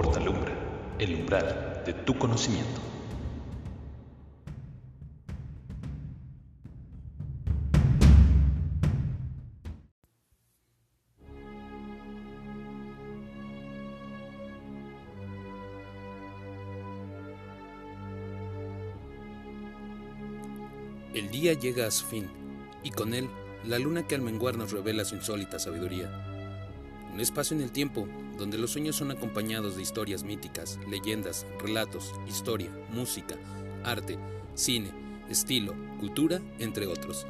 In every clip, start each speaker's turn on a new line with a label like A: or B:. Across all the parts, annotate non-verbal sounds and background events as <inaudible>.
A: Portalumbra, el umbral de tu conocimiento.
B: El día llega a su fin, y con él la luna que al menguar nos revela su insólita sabiduría. Un espacio en el tiempo donde los sueños son acompañados de historias míticas, leyendas, relatos, historia, música, arte, cine, estilo, cultura, entre otros.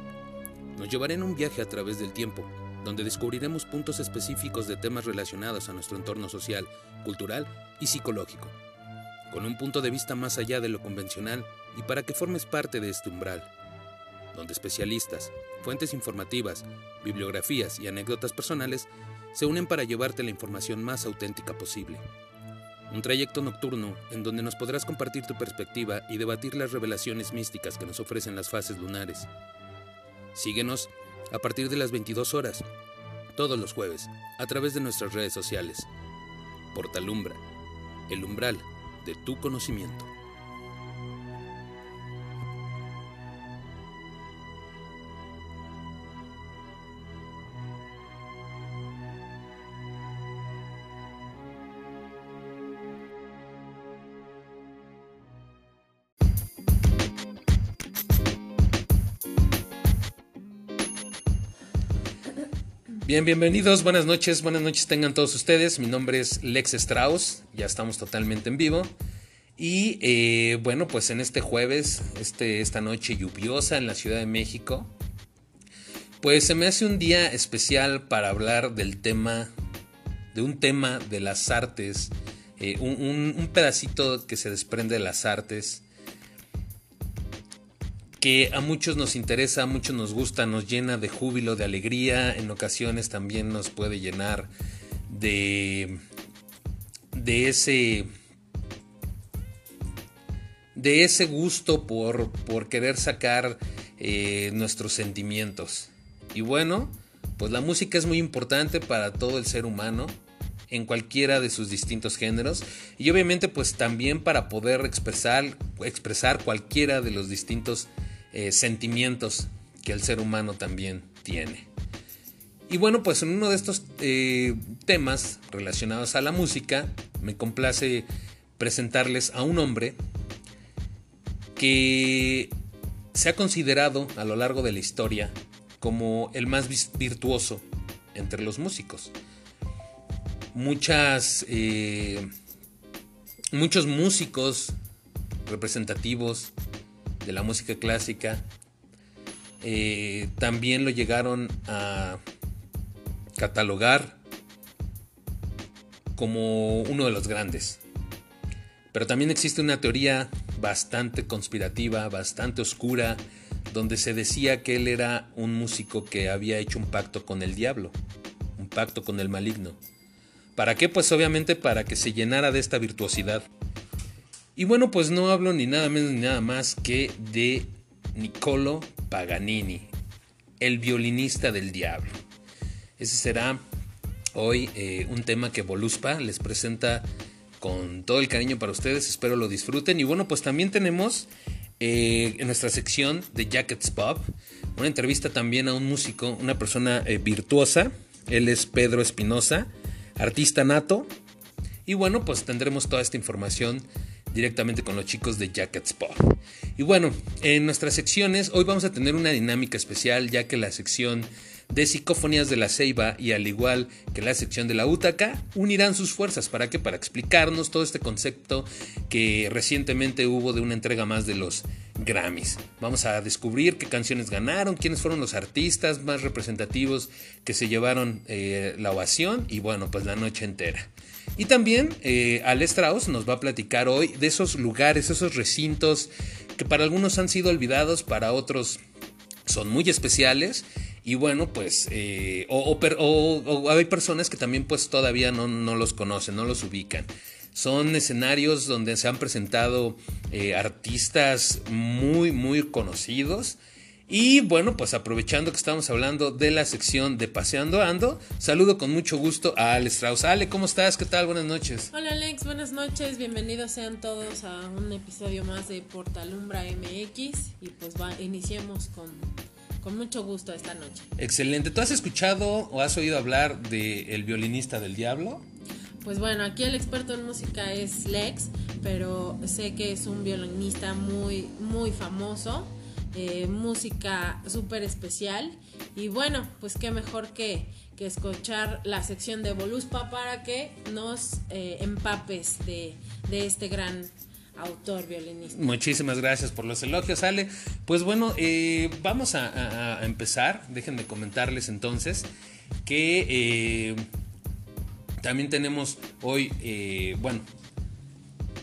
B: Nos llevará en un viaje a través del tiempo, donde descubriremos puntos específicos de temas relacionados a nuestro entorno social, cultural y psicológico, con un punto de vista más allá de lo convencional y para que formes parte de este umbral donde especialistas, fuentes informativas, bibliografías y anécdotas personales se unen para llevarte la información más auténtica posible. Un trayecto nocturno en donde nos podrás compartir tu perspectiva y debatir las revelaciones místicas que nos ofrecen las fases lunares. Síguenos a partir de las 22 horas, todos los jueves, a través de nuestras redes sociales. Portalumbra, el umbral de tu conocimiento. Bien, bienvenidos, buenas noches, buenas noches tengan todos ustedes. Mi nombre es Lex Strauss, ya estamos totalmente en vivo. Y eh, bueno, pues en este jueves, este, esta noche lluviosa en la Ciudad de México, pues se me hace un día especial para hablar del tema, de un tema de las artes, eh, un pedacito que se desprende de las artes que a muchos nos interesa, a muchos nos gusta, nos llena de júbilo, de alegría, en ocasiones también nos puede llenar de, de ese de ese gusto por, por querer sacar eh, nuestros sentimientos. Y bueno, pues la música es muy importante para todo el ser humano en cualquiera de sus distintos géneros y obviamente pues también para poder expresar, expresar cualquiera de los distintos eh, sentimientos que el ser humano también tiene. Y bueno, pues en uno de estos eh, temas relacionados a la música, me complace presentarles a un hombre que se ha considerado a lo largo de la historia como el más virtuoso entre los músicos. Muchas, eh, muchos músicos representativos de la música clásica, eh, también lo llegaron a catalogar como uno de los grandes. Pero también existe una teoría bastante conspirativa, bastante oscura, donde se decía que él era un músico que había hecho un pacto con el diablo, un pacto con el maligno. ¿Para qué? Pues obviamente para que se llenara de esta virtuosidad. Y bueno, pues no hablo ni nada menos ni nada más que de Niccolo Paganini, el violinista del diablo. Ese será hoy eh, un tema que Voluspa les presenta con todo el cariño para ustedes, espero lo disfruten. Y bueno, pues también tenemos eh, en nuestra sección de Jackets Pop una entrevista también a un músico, una persona eh, virtuosa. Él es Pedro Espinosa, artista nato. Y bueno, pues tendremos toda esta información directamente con los chicos de Jackets Pop. Y bueno, en nuestras secciones hoy vamos a tener una dinámica especial ya que la sección de Psicofonías de la Ceiba y al igual que la sección de la Útaca unirán sus fuerzas para que para explicarnos todo este concepto que recientemente hubo de una entrega más de los Grammys. Vamos a descubrir qué canciones ganaron, quiénes fueron los artistas más representativos que se llevaron eh, la ovación y bueno, pues la noche entera. Y también eh, Strauss nos va a platicar hoy de esos lugares, esos recintos que para algunos han sido olvidados, para otros son muy especiales. Y bueno, pues, eh, o, hay personas que también pues todavía no, los conocen, no los ubican. Son escenarios donde se han presentado eh, artistas muy, muy conocidos Y bueno, pues aprovechando que estamos hablando de la sección de Paseando Ando, saludo con mucho gusto a Ale Strauss. Ale, ¿cómo estás? ¿Qué tal? Buenas noches.
C: Hola Alex, buenas noches. Bienvenidos sean todos a un episodio más de Portalumbra MX. Y pues va, iniciemos con, con mucho gusto esta noche.
B: Excelente. ¿Tú has escuchado o has oído hablar de El violinista del diablo?
C: Pues bueno, aquí el experto en música es Lex, pero sé que es un violinista muy, muy famoso eh, música súper especial. Y bueno, pues qué mejor que, que, escuchar la sección de Voluspa para que nos eh, empapes de, de este gran autor violinista.
B: Muchísimas gracias por los elogios, Ale. Pues bueno, eh, vamos a, a, empezar. Déjenme comentarles entonces que también tenemos hoy, bueno,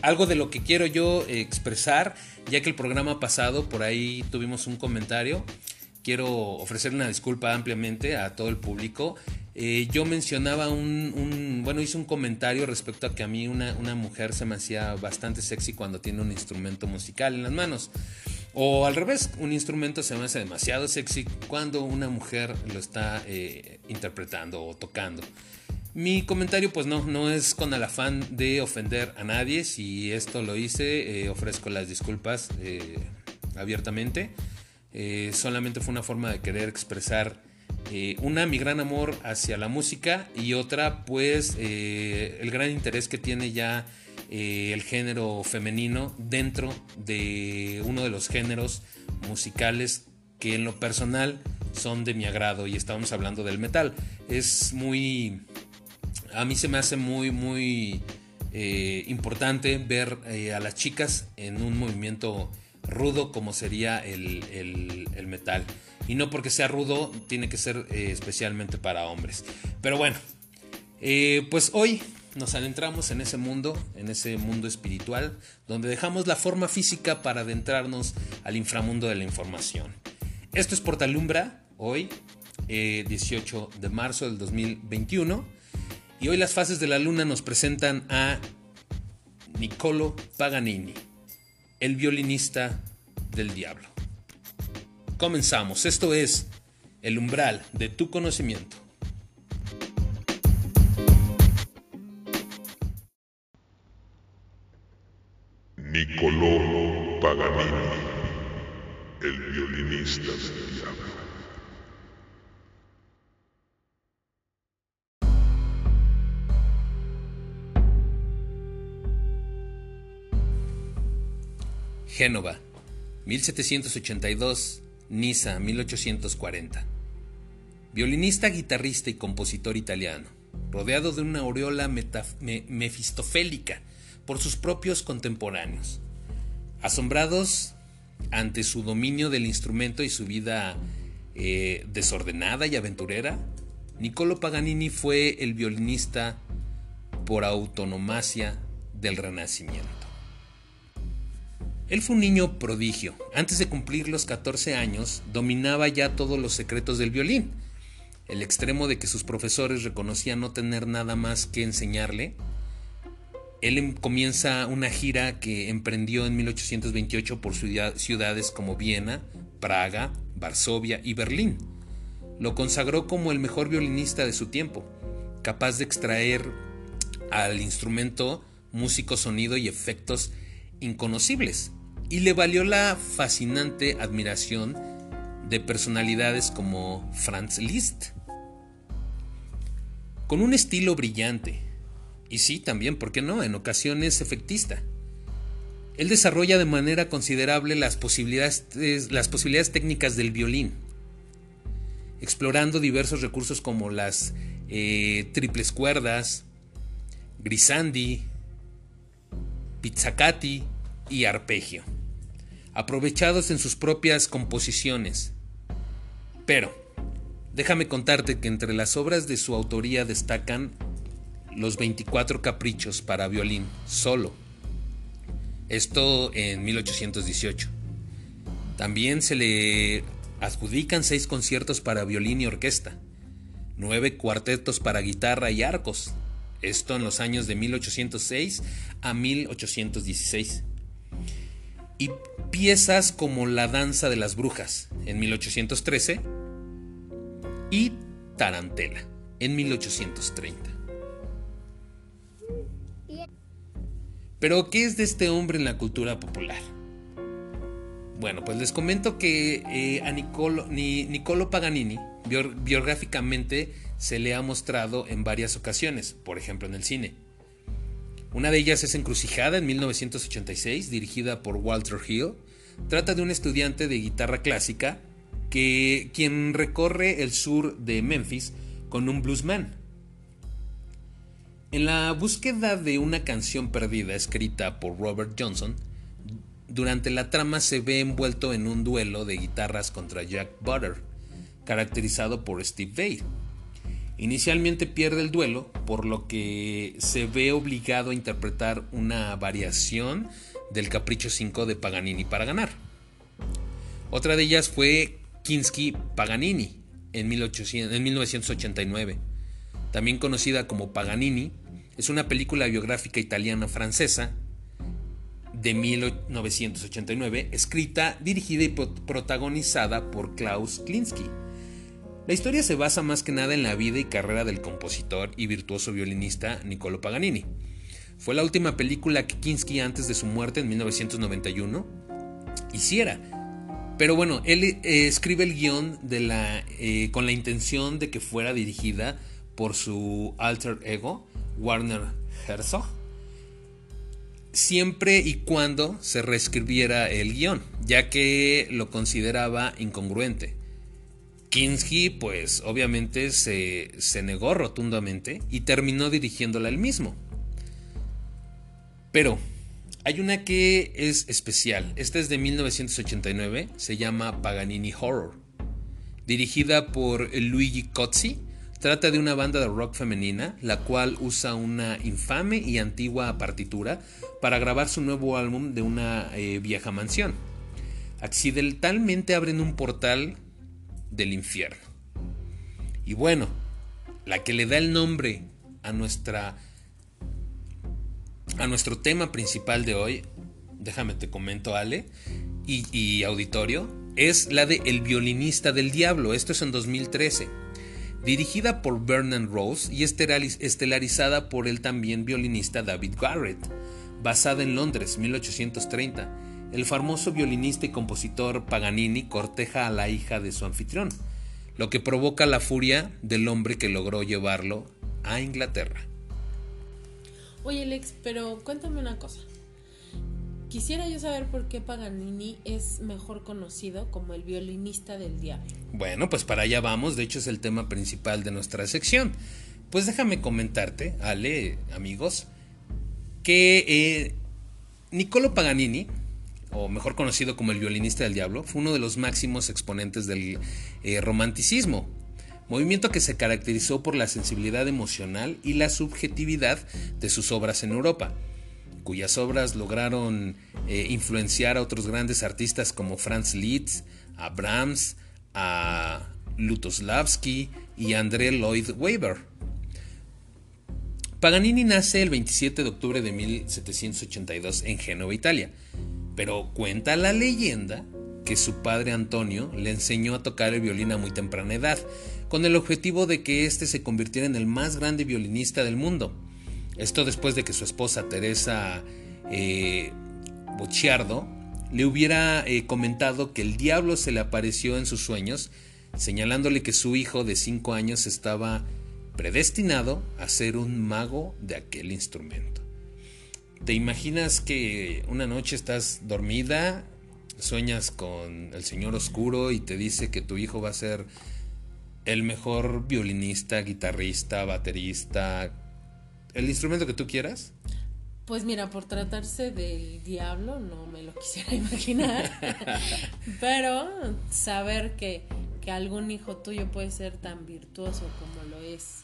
B: algo de lo que quiero yo expresar ya que el programa pasado por ahí tuvimos un comentario. Quiero ofrecer una disculpa ampliamente a todo el público. Eh, yo mencionaba un, bueno, hice un comentario respecto a que a mí una, mujer se me hacía bastante sexy cuando tiene un instrumento musical en las manos. O al revés, un instrumento se me hace demasiado sexy cuando una mujer lo está eh, interpretando o tocando. Mi comentario pues no, no es con el afán de ofender a nadie. Si esto lo hice, eh, ofrezco las disculpas eh, abiertamente. Eh, solamente fue una forma de querer expresar una, mi gran amor hacia la música y otra pues el gran interés que tiene ya el género femenino dentro de uno de los géneros musicales que en lo personal son de mi agrado y estamos hablando del metal. Es muy a mí se me hace muy, muy eh, importante ver eh, a las chicas en un movimiento rudo como sería el, metal. Y no porque sea rudo, tiene que ser eh, especialmente para hombres. Pero bueno, pues hoy nos adentramos en ese mundo, en ese mundo espiritual, donde dejamos la forma física para adentrarnos al inframundo de la información. Esto es Portalumbra, hoy, 18 de marzo del 2021. Y hoy las fases de la luna nos presentan a Niccolo Paganini, el violinista del diablo. Comenzamos, esto es el umbral de tu conocimiento. Génova, 1782, Niza, 1840. Violinista, guitarrista y compositor italiano, rodeado de una aureola mefistofélica por sus propios contemporáneos. Asombrados ante su dominio del instrumento y su vida eh, desordenada y aventurera, Niccolo Paganini fue el violinista por autonomacia del Renacimiento. Él fue un niño prodigio. Antes de cumplir los 14 años, dominaba ya todos los secretos del violín. El extremo de que sus profesores reconocían no tener nada más que enseñarle. Él em, comienza una gira que emprendió en 1828 por ciudades como Viena, Praga, Varsovia y Berlín. Lo consagró como el mejor violinista de su tiempo, capaz de extraer al instrumento músico, sonido y efectos inconocibles y le valió la fascinante admiración de personalidades como Franz Liszt. Con un estilo brillante, y sí, también, ¿por qué no?, en ocasiones efectista. Él desarrolla de manera considerable las posibilidades, técnicas del violín, explorando diversos recursos como las eh, triples cuerdas, grisandi, pizzicati y arpegio aprovechados en sus propias composiciones. Pero, déjame contarte que entre las obras de su autoría destacan los 24 caprichos para violín solo. Esto en 1818. También se le adjudican seis conciertos para violín y orquesta, nueve cuartetos para guitarra y arcos, esto en los años de 1806 a 1816. Y piezas como La Danza de las Brujas en 1813 y Tarantela en 1830. Pero, ¿qué es de este hombre en la cultura popular? Bueno, pues les comento que eh, a Niccolo, ni, Paganini biográficamente se le ha mostrado en varias ocasiones, por ejemplo en el cine. Una de ellas es Encrucijada en 1986, dirigida por Walter Hill. Trata de un estudiante de guitarra clásica que quien recorre el sur de Memphis con un bluesman. En la búsqueda de una canción perdida escrita por Robert Johnson, durante la trama se ve envuelto en un duelo de guitarras contra Jack Butter, caracterizado por Steve Vai. Inicialmente pierde el duelo, por lo que se ve obligado a interpretar una variación del Capricho 5 de Paganini para ganar. Otra de ellas fue Kinski Paganini en, 1989. También conocida como Paganini, es una película biográfica italiana-francesa de 1989, escrita, dirigida y protagonizada por Klaus Klinsky la historia se basa más que nada en la vida y carrera del compositor y virtuoso violinista Niccolo Paganini. Fue la última película que Kinski antes de su muerte en 1991 hiciera. Pero bueno, él eh, escribe el guion eh, con la intención de que fuera dirigida por su alter ego, Warner Herzog, siempre y cuando se reescribiera el guion, ya que lo consideraba incongruente. Kinski, pues obviamente se, negó rotundamente y terminó dirigiéndola él mismo. Pero hay una que es especial. Esta es de 1989, se llama Paganini Horror. Dirigida por Luigi Cozzi, trata de una banda de rock femenina, la cual usa una infame y antigua partitura para grabar su nuevo álbum de una eh, vieja mansión. Accidentalmente abren un portal del infierno. Y bueno, la que le da el nombre a nuestra a nuestro tema principal de hoy, déjame te comento Ale y, auditorio, es la de El violinista del diablo, esto es en 2013, dirigida por Vernon Rose y estelarizada por el también violinista David Garrett, basada en Londres, 1830 el famoso violinista y compositor Paganini corteja a la hija de su anfitrión, lo que provoca la furia del hombre que logró llevarlo a Inglaterra.
C: Oye Alex, pero cuéntame una cosa. Quisiera yo saber por qué Paganini es mejor conocido como el violinista del diablo.
B: Bueno, pues para allá vamos, de hecho es el tema principal de nuestra sección. Pues déjame comentarte, Ale, amigos, que eh, Niccolo Paganini o mejor conocido como el violinista del diablo, fue uno de los máximos exponentes del eh, romanticismo, movimiento que se caracterizó por la sensibilidad emocional y la subjetividad de sus obras en Europa, cuyas obras lograron eh, influenciar a otros grandes artistas como Franz Liszt, a Brahms, a Lutoslavski y André Lloyd Webber. Paganini nace el 27 de octubre de 1782 en Génova, Italia. Pero cuenta la leyenda que su padre Antonio le enseñó a tocar el violín a muy temprana edad, con el objetivo de que éste se convirtiera en el más grande violinista del mundo. Esto después de que su esposa Teresa eh, le hubiera eh, comentado que el diablo se le apareció en sus sueños, señalándole que su hijo de 5 años estaba predestinado a ser un mago de aquel instrumento. ¿Te imaginas que una noche estás dormida, sueñas con el Señor Oscuro y te dice que tu hijo va a ser el mejor violinista, guitarrista, baterista, el instrumento que tú quieras?
C: Pues mira, por tratarse del diablo no me lo <laughs> quisiera imaginar, <laughs> pero saber que, que algún hijo tuyo puede ser tan virtuoso como lo es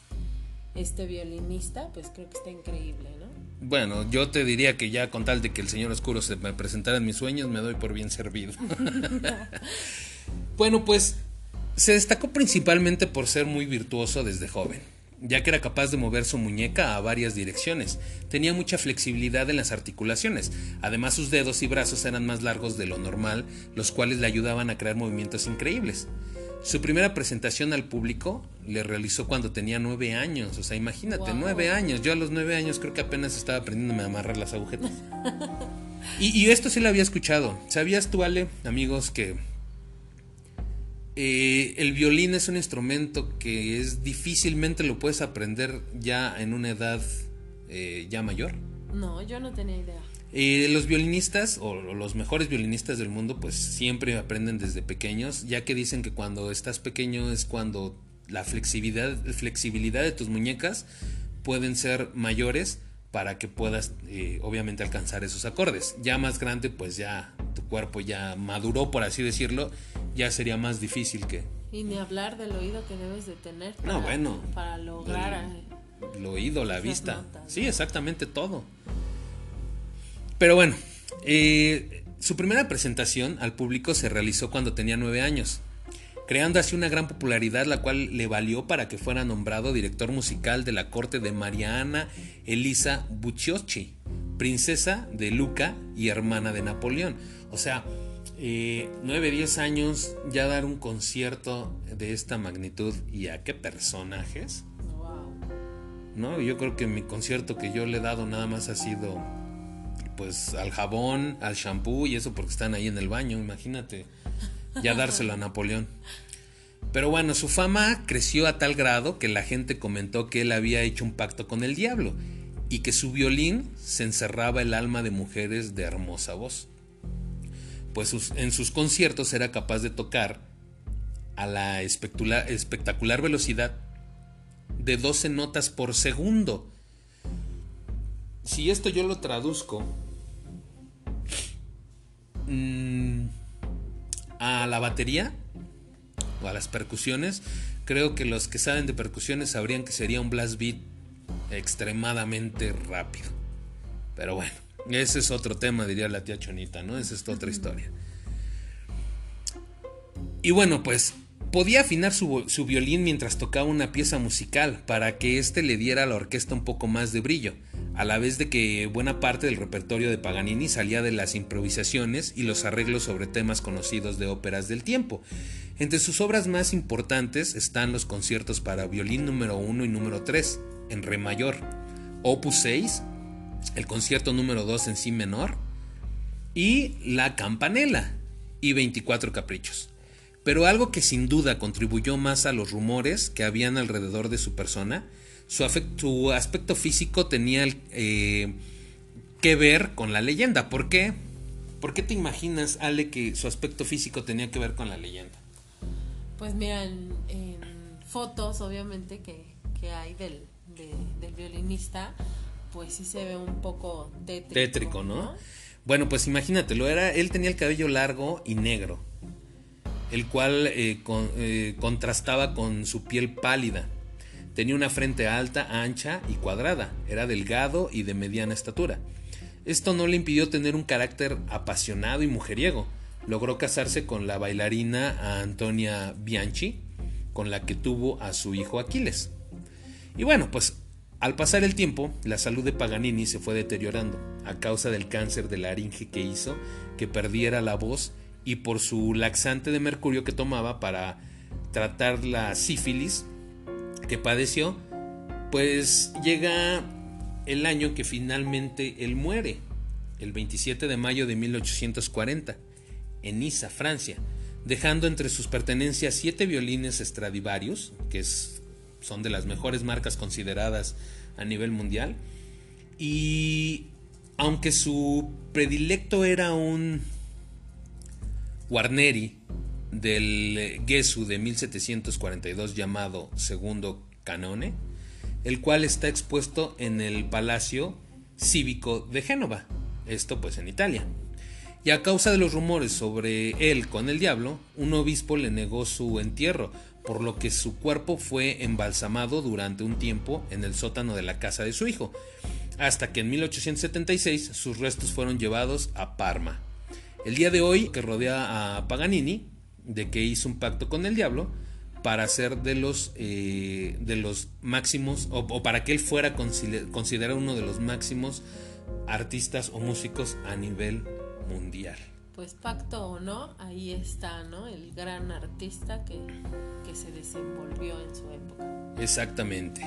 C: este violinista, pues creo que está increíble, ¿no?
B: Bueno, yo te diría que ya con tal de que el Señor Oscuro se me presentara en mis sueños, me doy por bien servido. <laughs> bueno, pues se destacó principalmente por ser muy virtuoso desde joven. ya que era capaz de mover su muñeca a varias direcciones. Tenía mucha flexibilidad en las articulaciones. Además sus dedos y brazos eran más largos de lo normal, los cuales le ayudaban a crear movimientos increíbles. Su primera presentación al público le realizó cuando tenía nueve años. O sea, imagínate, nueve años. Yo a los nueve años creo que apenas estaba aprendiendo a amarrar las agujetas. <laughs> y, esto sí lo había escuchado. ¿Sabías tú, Ale, amigos, que eh, el violín es un instrumento que es difícilmente lo puedes aprender ya en una edad eh, ya mayor?
C: No, yo no tenía idea.
B: Eh, los violinistas o los mejores violinistas del mundo pues siempre aprenden desde pequeños, ya que dicen que cuando estás pequeño es cuando la flexibilidad, flexibilidad de tus muñecas pueden ser mayores para que puedas eh, obviamente alcanzar esos acordes. Ya más grande pues ya tu cuerpo ya maduró por así decirlo, ya sería más difícil que...
C: Y ni hablar del oído que debes de tener
B: para, no, bueno,
C: para lograr...
B: El, oído, la vista. Sí, exactamente todo. Pero bueno, eh, su primera presentación al público se realizó cuando tenía nueve años, creando así una gran popularidad la cual le valió para que fuera nombrado director musical de la corte de Mariana Elisa Bucciocchi, princesa de Luca y hermana de Napoleón. O sea, eh, 9, 10 años ya dar un concierto de esta magnitud y a qué personajes. No, yo creo que mi concierto que yo le he dado nada más ha sido pues al jabón, al shampoo y eso porque están ahí en el baño, imagínate, ya dárselo a Napoleón. Pero bueno, su fama creció a tal grado que la gente comentó que él había hecho un pacto con el diablo y que su violín se encerraba el alma de mujeres de hermosa voz. Pues en sus conciertos era capaz de tocar a la espectacular velocidad de 12 notas por segundo. Si esto yo lo traduzco Mm, a la batería o a las percusiones, creo que los que saben de percusiones sabrían que sería un blast beat extremadamente rápido. Pero bueno, ese es otro tema, diría la tía Chonita, ¿no? Esa es otra historia. Y bueno, pues podía afinar su, su, violín mientras tocaba una pieza musical para que éste le diera a la orquesta un poco más de brillo a la vez de que buena parte del repertorio de Paganini salía de las improvisaciones y los arreglos sobre temas conocidos de óperas del tiempo. Entre sus obras más importantes están los conciertos para violín número 1 y número 3 en re mayor, opus 6, el concierto número 2 en si menor y la campanela y 24 caprichos. Pero algo que sin duda contribuyó más a los rumores que habían alrededor de su persona su, aspecto físico tenía eh, que ver con la leyenda. ¿Por qué? ¿Por qué te imaginas, Ale, que su aspecto físico tenía que ver con la leyenda?
C: Pues mira, en, fotos, obviamente, que, hay del, del, violinista, pues sí se ve un poco tétrico.
B: Tétrico, ¿no? Bueno, pues imagínatelo, era, él tenía el cabello largo y negro, el cual eh, eh, contrastaba con su piel pálida. Tenía una frente alta, ancha y cuadrada, era delgado y de mediana estatura. Esto no le impidió tener un carácter apasionado y mujeriego. Logró casarse con la bailarina Antonia Bianchi, con la que tuvo a su hijo Aquiles. Y bueno, pues al pasar el tiempo, la salud de Paganini se fue deteriorando a causa del cáncer de laringe que hizo que perdiera la voz y por su laxante de mercurio que tomaba para tratar la sífilis padeció, pues llega el año que finalmente él muere, el 27 de mayo de 1840, en Niza, Francia, dejando entre sus pertenencias siete violines Stradivarius, que son de las mejores marcas consideradas a nivel mundial, y aunque su predilecto era un Guarneri, del Gesù de 1742 llamado Segundo Canone, el cual está expuesto en el Palacio Cívico de Génova, esto pues en Italia. Y a causa de los rumores sobre él con el diablo, un obispo le negó su entierro, por lo que su cuerpo fue embalsamado durante un tiempo en el sótano de la casa de su hijo, hasta que en 1876 sus restos fueron llevados a Parma. El día de hoy, que rodea a Paganini, de que hizo un pacto con el diablo, para ser de los, eh, de los máximos, o, para que él fuera considerado uno de los máximos artistas o músicos a nivel mundial.
C: Pues pacto o no, ahí está, ¿no? El gran artista que, que se desenvolvió en su época.
B: Exactamente.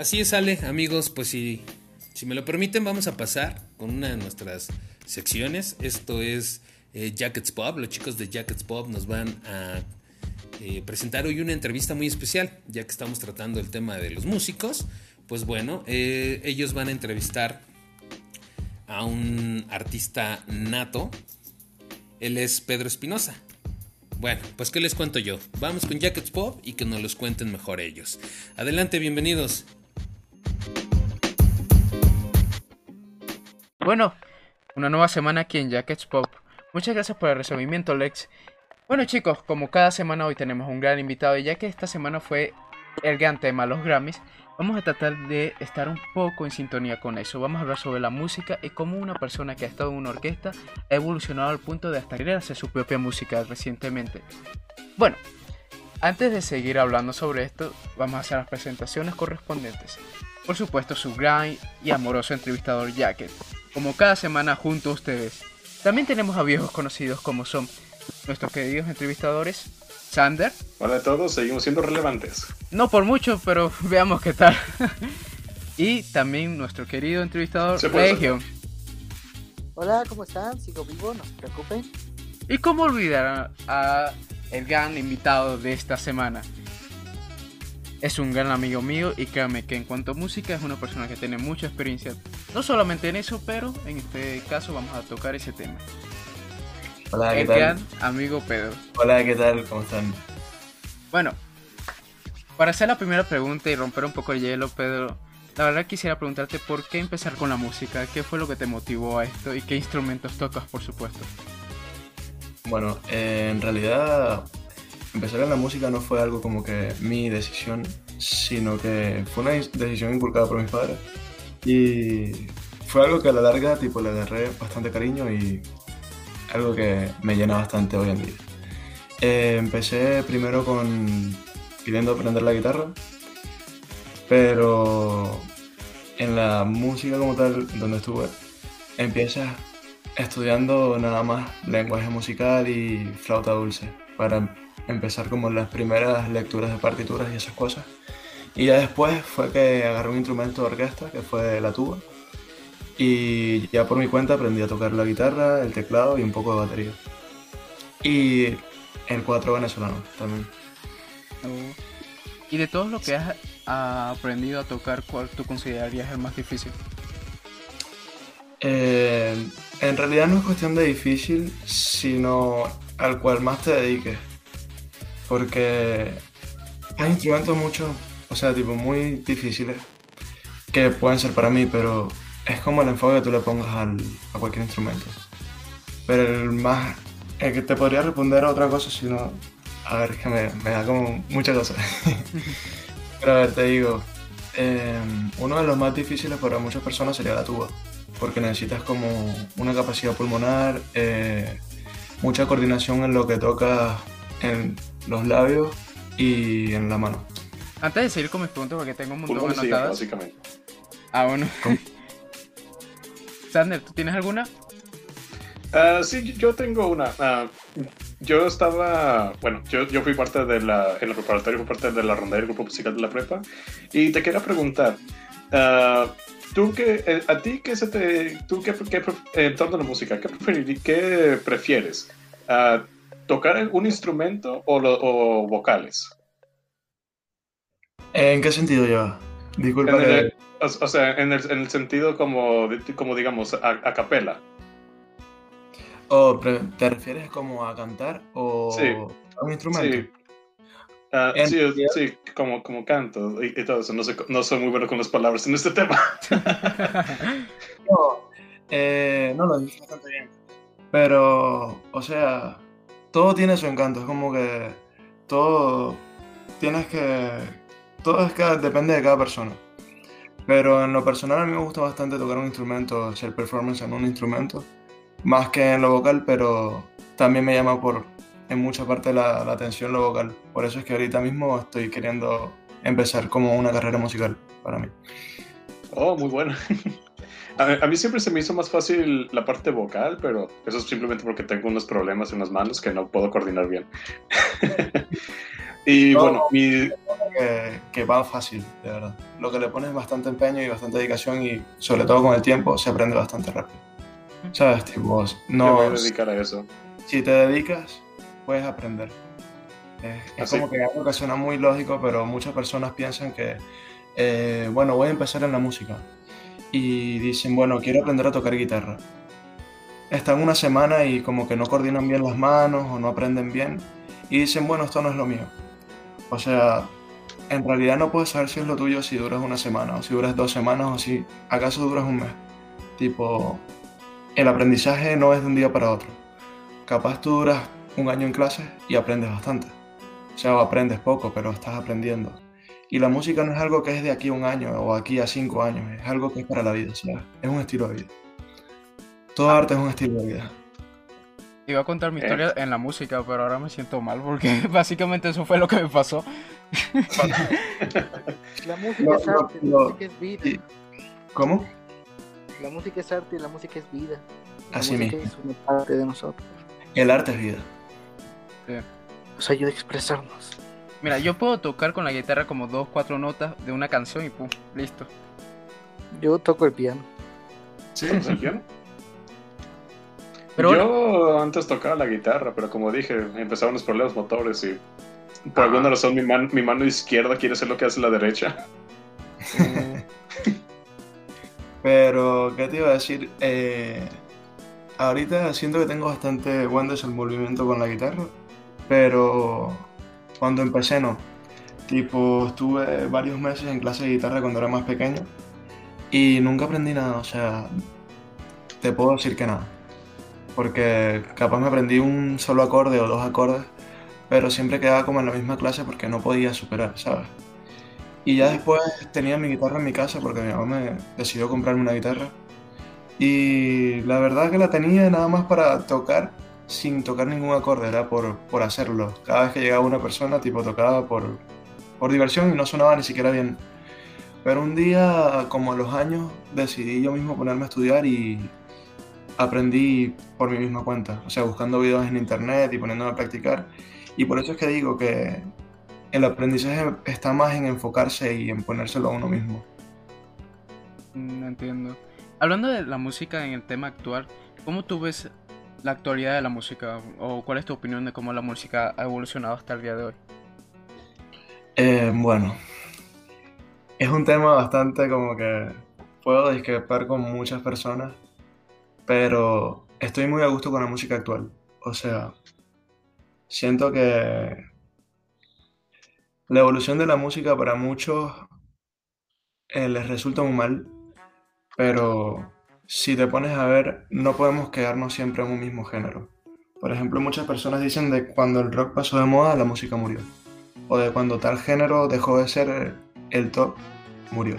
B: Así es, amigos, pues si, si me lo permiten vamos a pasar con una de nuestras secciones. Esto es eh, Jackets Pop. Los chicos de Jackets Pop nos van a eh, presentar hoy una entrevista muy especial, ya que estamos tratando el tema de los músicos. Pues bueno, eh, ellos van a entrevistar a un artista nato. Él es Pedro Espinosa. Bueno, pues ¿qué les cuento yo? Vamos con Jackets Pop y que nos los cuenten mejor ellos. Adelante, bienvenidos.
D: Bueno, una nueva semana aquí en Jackets Pop. Muchas gracias por el recibimiento, Lex. Bueno, chicos, como cada semana hoy tenemos un gran invitado y ya que esta semana fue el gran tema, los Grammys, vamos a tratar de estar un poco en sintonía con eso. Vamos a hablar sobre la música y cómo una persona que ha estado en una orquesta ha evolucionado al punto de hasta querer su propia música recientemente. Bueno, antes de seguir hablando sobre esto, vamos a hacer las presentaciones correspondientes. Por supuesto, su gran y amoroso entrevistador Jacket como cada semana junto a ustedes. También tenemos a viejos conocidos como son nuestros queridos entrevistadores, Sander.
E: Hola a todos, seguimos siendo relevantes.
D: No por mucho, pero <laughs> veamos qué tal. <laughs> y también nuestro querido entrevistador, Legion.
F: Hola, ¿cómo están? Sigo vivo, no se preocupen.
D: ¿Y cómo olvidar a el gran invitado de esta semana? Es un gran amigo mío y créame que en cuanto a música es una persona que tiene mucha experiencia, no solamente en eso, pero en este caso vamos a tocar ese tema.
G: Hola, ¿qué
D: el
G: tal?
D: gran amigo Pedro.
G: Hola, ¿qué tal? ¿Cómo están?
D: Bueno, para hacer la primera pregunta y romper un poco el hielo, Pedro, la verdad quisiera preguntarte por qué empezar con la música, qué fue lo que te motivó a esto y qué instrumentos tocas, por supuesto.
G: Bueno, eh, en realidad empezar en la música no fue algo como que mi decisión, sino que fue una decisión inculcada por mis padres. Y fue algo que a la larga tipo, le agarré bastante cariño y algo que me llena bastante hoy en día. Eh, empecé primero con pidiendo aprender la guitarra, pero en la música como tal, donde estuve, empiezas estudiando nada más lenguaje musical y flauta dulce para empezar como las primeras lecturas de partituras y esas cosas. Y ya después fue que agarré un instrumento de orquesta, que fue la tuba. Y ya por mi cuenta aprendí a tocar la guitarra, el teclado y un poco de batería. Y el cuatro venezolano también.
D: Y de todo lo que has aprendido a tocar, ¿cuál tú considerarías el más difícil?
G: Eh, en realidad no es cuestión de difícil, sino al cual más te dediques porque hay instrumentos mucho, o sea, tipo muy difíciles que pueden ser para mí, pero es como el enfoque que tú le pongas al, a cualquier instrumento. Pero el más, el que te podría responder a otra cosa, sino, a ver, es que me, me da como muchas cosas. <laughs> pero a ver, te digo, eh, uno de los más difíciles para muchas personas sería la tuba, porque necesitas como una capacidad pulmonar, eh, mucha coordinación en lo que tocas en los labios y en la mano.
D: Antes de seguir con mis preguntas, porque tengo un montón de anotadas.
E: básicamente.
D: Ah, bueno. <laughs> Sander, ¿tú tienes alguna?
E: Uh, sí, yo tengo una. Uh, yo estaba, bueno, yo, yo fui parte de la, en la preparatoria, fui parte de la ronda del grupo musical de la prepa. Y te quería preguntar, uh, tú que, eh, a ti qué se te, tú qué, qué en torno a la música, ¿qué, preferir, qué prefieres? ¿Tocar un instrumento o, lo, o, vocales?
G: ¿En qué sentido yo? Disculpa.
E: En el, o, o, sea, en el, en el, sentido como, como digamos, a, a capela.
G: ¿O ¿Te refieres como a cantar o
E: sí.
G: a un instrumento?
E: Sí. Uh, sí, sí, como, como canto y, y, todo eso. No, sé, no soy muy bueno con las palabras en este tema. <laughs>
G: no, eh, no lo dices bastante bien. Pero, o sea, todo tiene su encanto. Es como que todo tienes que todo es cada, depende de cada persona. Pero en lo personal a mí me gusta bastante tocar un instrumento, hacer performance en un instrumento, más que en lo vocal, pero también me llama por en mucha parte la atención lo vocal. Por eso es que ahorita mismo estoy queriendo empezar como una carrera musical para mí.
E: Oh, muy bueno. <laughs> A, a, mí siempre se me hizo más fácil la parte vocal, pero eso es simplemente porque tengo unos problemas en las manos que no puedo coordinar bien. <laughs> y
G: No,
E: bueno, mi,
G: Que, que va fácil, de verdad. Lo que le pones bastante empeño y bastante dedicación y sobre todo con el tiempo se aprende bastante rápido. ¿Sabes? Tipo,
E: me voy a
G: no,
E: dedicar a eso.
G: si te dedicas, puedes aprender. Es, es como que algo que suena muy lógico, pero muchas personas piensan que, eh, bueno, voy a empezar en la música. Y dicen, bueno, quiero aprender a tocar guitarra. Están una semana y como que no coordinan bien las manos o no aprenden bien. Y dicen, bueno, esto no es lo mío. O sea, en realidad no puedes saber si es lo tuyo si duras una semana, o si duras dos semanas, o si acaso duras un mes. Tipo, el aprendizaje no es de un día para otro. Capaz tú duras un año en clase y aprendes bastante. O sea, aprendes poco, pero estás aprendiendo. Y la música no es algo que es de aquí a un año o aquí a cinco años, es algo que es para la vida, ¿sabes? Es un estilo de vida. Todo arte es un estilo de vida.
D: Iba a contar mi
E: Eh.
D: historia en la música, pero ahora me siento mal porque <laughs> básicamente eso fue lo que me pasó. <laughs>
F: La música
G: No,
F: es arte,
G: no.
F: la música es vida.
G: ¿Cómo?
F: La música es arte y la música es vida. La
G: Así mismo.
F: es una parte de nosotros.
G: El arte es vida.
F: Nos ayuda a expresarnos.
D: Mira, yo puedo tocar con la guitarra como dos, cuatro notas de una canción y pum, listo.
F: Yo toco el piano.
G: Sí,
E: ¿Tocas <laughs> el piano?
D: Pero
E: Yo antes tocaba la guitarra, pero como dije, empezaron los problemas motores y por alguna razón mi, man- mi mano izquierda quiere hacer lo que hace la derecha. <laughs>
G: Pero, ¿qué te iba a decir? Eh, ahorita siento que tengo bastante buen desenvolvimiento con la guitarra, pero cuando empecé no. Tipo, estuve varios meses en clase de guitarra cuando era más pequeño y nunca aprendí nada, o sea, te puedo decir que nada. Porque capaz me aprendí un solo acorde o dos acordes, pero siempre quedaba como en la misma clase porque no podía superar, ¿sabes? Y ya después tenía mi guitarra en mi casa porque mi mamá me decidió comprarme una guitarra. Y la verdad que la tenía nada más para tocar sin tocar ningún acorde, era por, por hacerlo. Cada vez que llegaba una persona, tipo tocaba por, por diversión y no sonaba ni siquiera bien. Pero un día, como a los años, decidí yo mismo ponerme a estudiar y aprendí por mi misma cuenta. O sea, buscando videos en internet y poniéndome a practicar. Y por eso es que digo que el aprendizaje está más en enfocarse y en ponérselo a uno mismo.
D: No entiendo. Hablando de la música en el tema actual, ¿cómo tú ves la actualidad de la música? ¿O cuál es tu opinión de cómo la música ha evolucionado hasta el día de hoy?
G: Eh, bueno, es un tema bastante como que puedo discrepar con muchas personas, pero estoy muy a gusto con la música actual. O sea, siento que la evolución de la música para muchos eh, les resulta muy mal, pero si te pones a ver, no podemos quedarnos siempre en un mismo género. Por ejemplo, muchas personas dicen de cuando el rock pasó de moda, la música murió. O de cuando tal género dejó de ser el top, murió.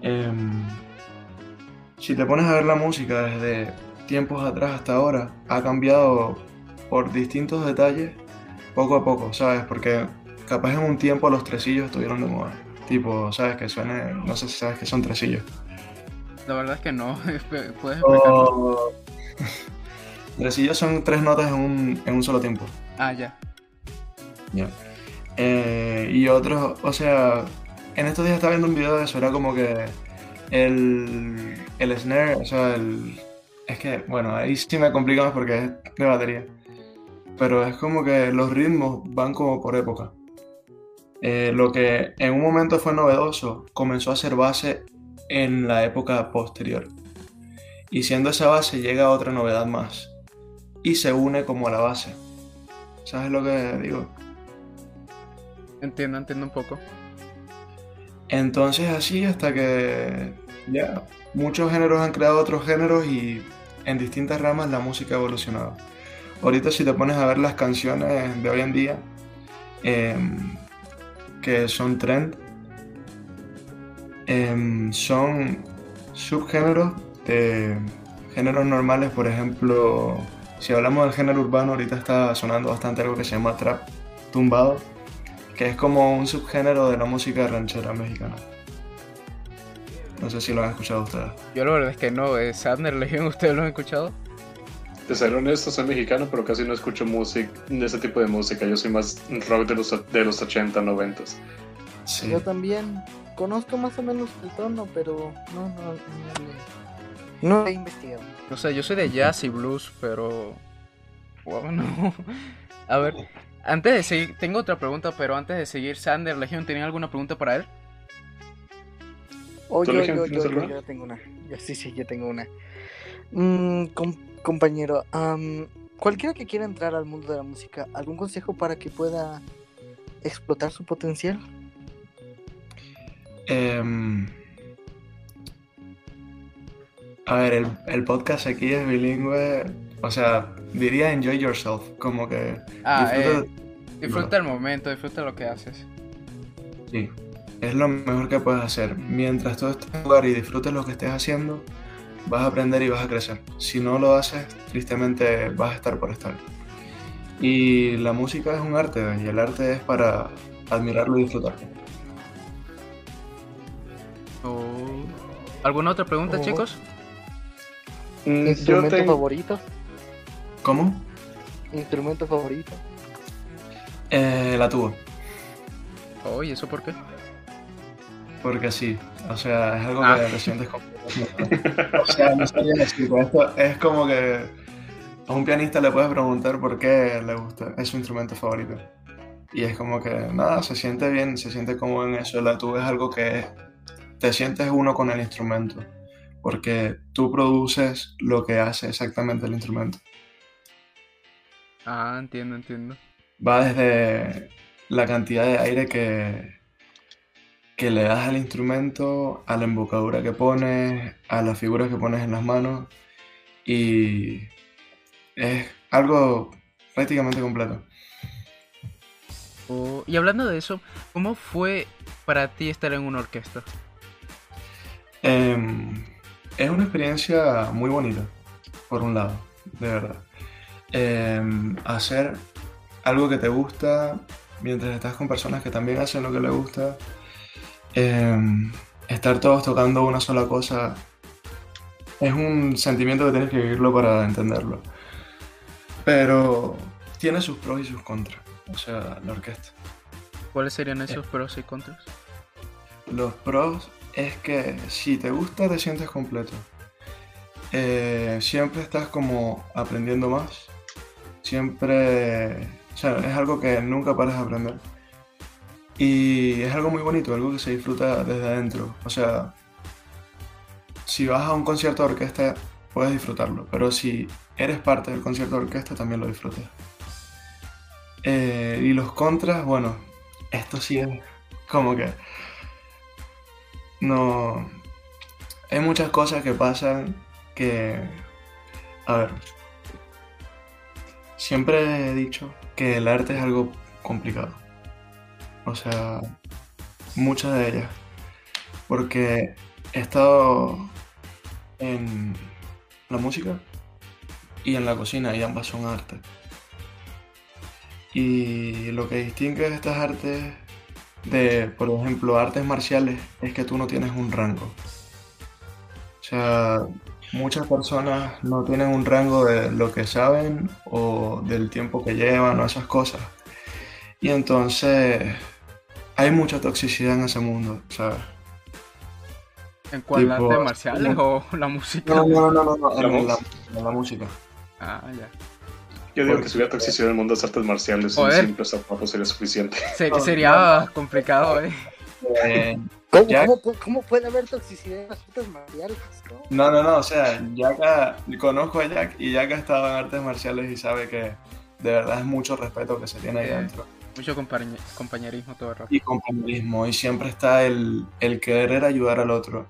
G: Em, si te pones a ver la música desde tiempos atrás hasta ahora, ha cambiado por distintos detalles poco a poco, ¿sabes? Porque capaz en un tiempo los tresillos estuvieron de moda. Tipo, ¿sabes? Que suene, no sé si sabes que son tresillos.
D: La verdad es que no. <laughs> ¿Puedes explicarlo? <laughs>
G: O... tresillos son tres notas en un, en un solo tiempo.
D: Ah, ya.
G: Ya. Eh, y otros, o sea, en estos días estaba viendo un video de eso, era como que el, el snare, o sea, el... Es que, bueno, ahí sí me complica más porque es de batería. Pero es como que los ritmos van como por época. Eh, lo que en un momento fue novedoso comenzó a ser base en la época posterior. Y siendo esa base llega otra novedad más. Y se une como a la base. ¿Sabes lo que digo?
D: Entiendo, entiendo un poco.
G: Entonces así hasta que ya muchos géneros han creado otros géneros y en distintas ramas la música ha evolucionado. Ahorita si te pones a ver las canciones de hoy en día, eh, que son trend em, son subgéneros de géneros normales, por ejemplo, si hablamos del género urbano, ahorita está sonando bastante algo que se llama trap tumbado, que es como un subgénero de la música ranchera mexicana. No sé si lo han escuchado ustedes.
D: Yo la verdad es que no, es Sadner Legion, ¿ustedes lo han escuchado?
E: De ser honesto, soy mexicano, pero casi no escucho música, de ese tipo de música. Yo soy más rock de los, de los 80, 90.
G: Sí.
F: Yo también conozco más o menos el tono, pero no, no, no, no he investigado.
D: O sea, yo soy de jazz y blues, pero... Bueno, <laughs> a ver, antes de seguir, tengo otra pregunta, pero antes de seguir, Sander Legion, ¿tenía alguna pregunta para él?
F: Oh,
E: ¿Tú,
F: yo, yo, yo, yo, tengo una. Yo, sí, sí, yo tengo una. Mm, com- compañero, cualquiera que quiera entrar al mundo de la música, ¿algún consejo para que pueda explotar su potencial?
G: Em, a ver, el, el podcast aquí es bilingüe, o sea, diría enjoy yourself, como que
D: Ah,
G: disfruta-
D: eh, disfruta el momento, disfruta lo que haces.
G: Sí, es lo mejor que puedes hacer. Mientras tú estés en lugar y disfrutes lo que estés haciendo, vas a aprender y vas a crecer. Si no lo haces, tristemente vas a estar por estar. Y la música es un arte, y el arte es para admirarlo y disfrutarlo.
D: ¿Alguna otra pregunta,
F: Oh.
D: chicos?
E: Mm,
F: ¿Instrumento
E: tengo.
F: favorito?
G: ¿Cómo?
F: ¿Instrumento favorito?
G: Eh, la tuba.
D: Oh, ¿y eso por qué?
G: Porque sí, o sea, es algo
D: Ah.
G: que te sientes como... O sea, no sé bien decirlo. Esto es como que a un pianista le puedes preguntar por qué le gusta, es su instrumento favorito. Y es como que, nada, se siente bien, se siente cómodo en eso. La tuba es algo que te sientes uno con el instrumento, porque tú produces lo que hace exactamente el instrumento.
D: Ah, entiendo, entiendo.
G: Va desde la cantidad de aire que, que le das al instrumento, a la embocadura que pones, a las figuras que pones en las manos y es algo prácticamente completo.
D: Oh, y hablando de eso, ¿cómo fue para ti estar en una orquesta?
G: Em, es una experiencia muy bonita, por un lado, de verdad. Em, hacer algo que te gusta mientras estás con personas que también hacen lo que les gusta. Em, estar todos tocando una sola cosa es un sentimiento que tienes que vivirlo para entenderlo. Pero tiene sus pros y sus contras, o sea, la orquesta.
D: ¿Cuáles serían esos pros y contras?
G: Los pros es que si te gusta te sientes completo. Eh, siempre estás como aprendiendo más. Siempre... O sea, es algo que nunca paras de aprender. Y es algo muy bonito, algo que se disfruta desde adentro. O sea, si vas a un concierto de orquesta puedes disfrutarlo, pero si eres parte del concierto de orquesta también lo disfrutas. Eh, y los contras, bueno, esto sí es como que no. Hay muchas cosas que pasan que. A ver. Siempre he dicho que el arte es algo complicado. O sea, muchas de ellas. Porque he estado en la música y en la cocina y ambas son arte. Y lo que distingue estas artes de, por ejemplo, artes marciales es que tú no tienes un rango. O sea, muchas personas no tienen un rango de lo que saben o del tiempo que llevan o esas cosas. Y entonces hay mucha toxicidad en ese mundo, ¿sabes?
D: ¿En cuál
G: Tipo,
D: artes marciales o la música?
G: No, no, no, no, no,
E: La
G: la música.
D: Ah, ya.
E: Yo digo
G: Porque-
E: que si hubiera toxicidad en el mundo de las artes marciales, un simple zapato sería suficiente. <laughs>
D: Se-
G: No,
D: sería complicado, ¿eh?
G: Eh,
F: ¿Cómo,
G: Jack-
F: cómo pu- cómo puede haber toxicidad en las artes marciales? ¿no?
G: No, no, no, o sea, Yaka, conozco a Jack y Jack ha estado en artes marciales y sabe que de verdad es mucho respeto que se tiene ahí
D: Eh.
G: dentro.
D: Mucho compañe- compañerismo todo el rato.
G: Y compañerismo, y siempre está el, el querer ayudar al otro.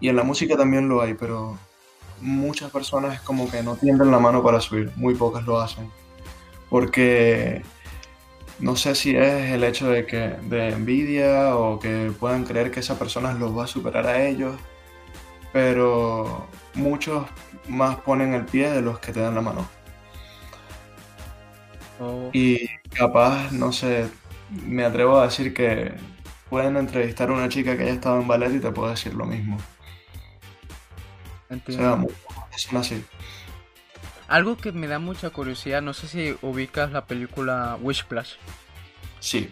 G: Y en la música también lo hay, pero muchas personas como que no tienden la mano para subir, muy pocas lo hacen. Porque no sé si es el hecho de que de envidia o que puedan creer que esa persona los va a superar a ellos, pero muchos más ponen el pie de los que te dan la mano.
D: Oh,
G: Y capaz, no sé, me atrevo a decir que pueden entrevistar a una chica que haya estado en ballet y te puede decir lo mismo. O
D: entiendo.
G: sea, son así.
D: Algo que me da mucha curiosidad, no sé si ubicas la película Wishplash.
G: Sí,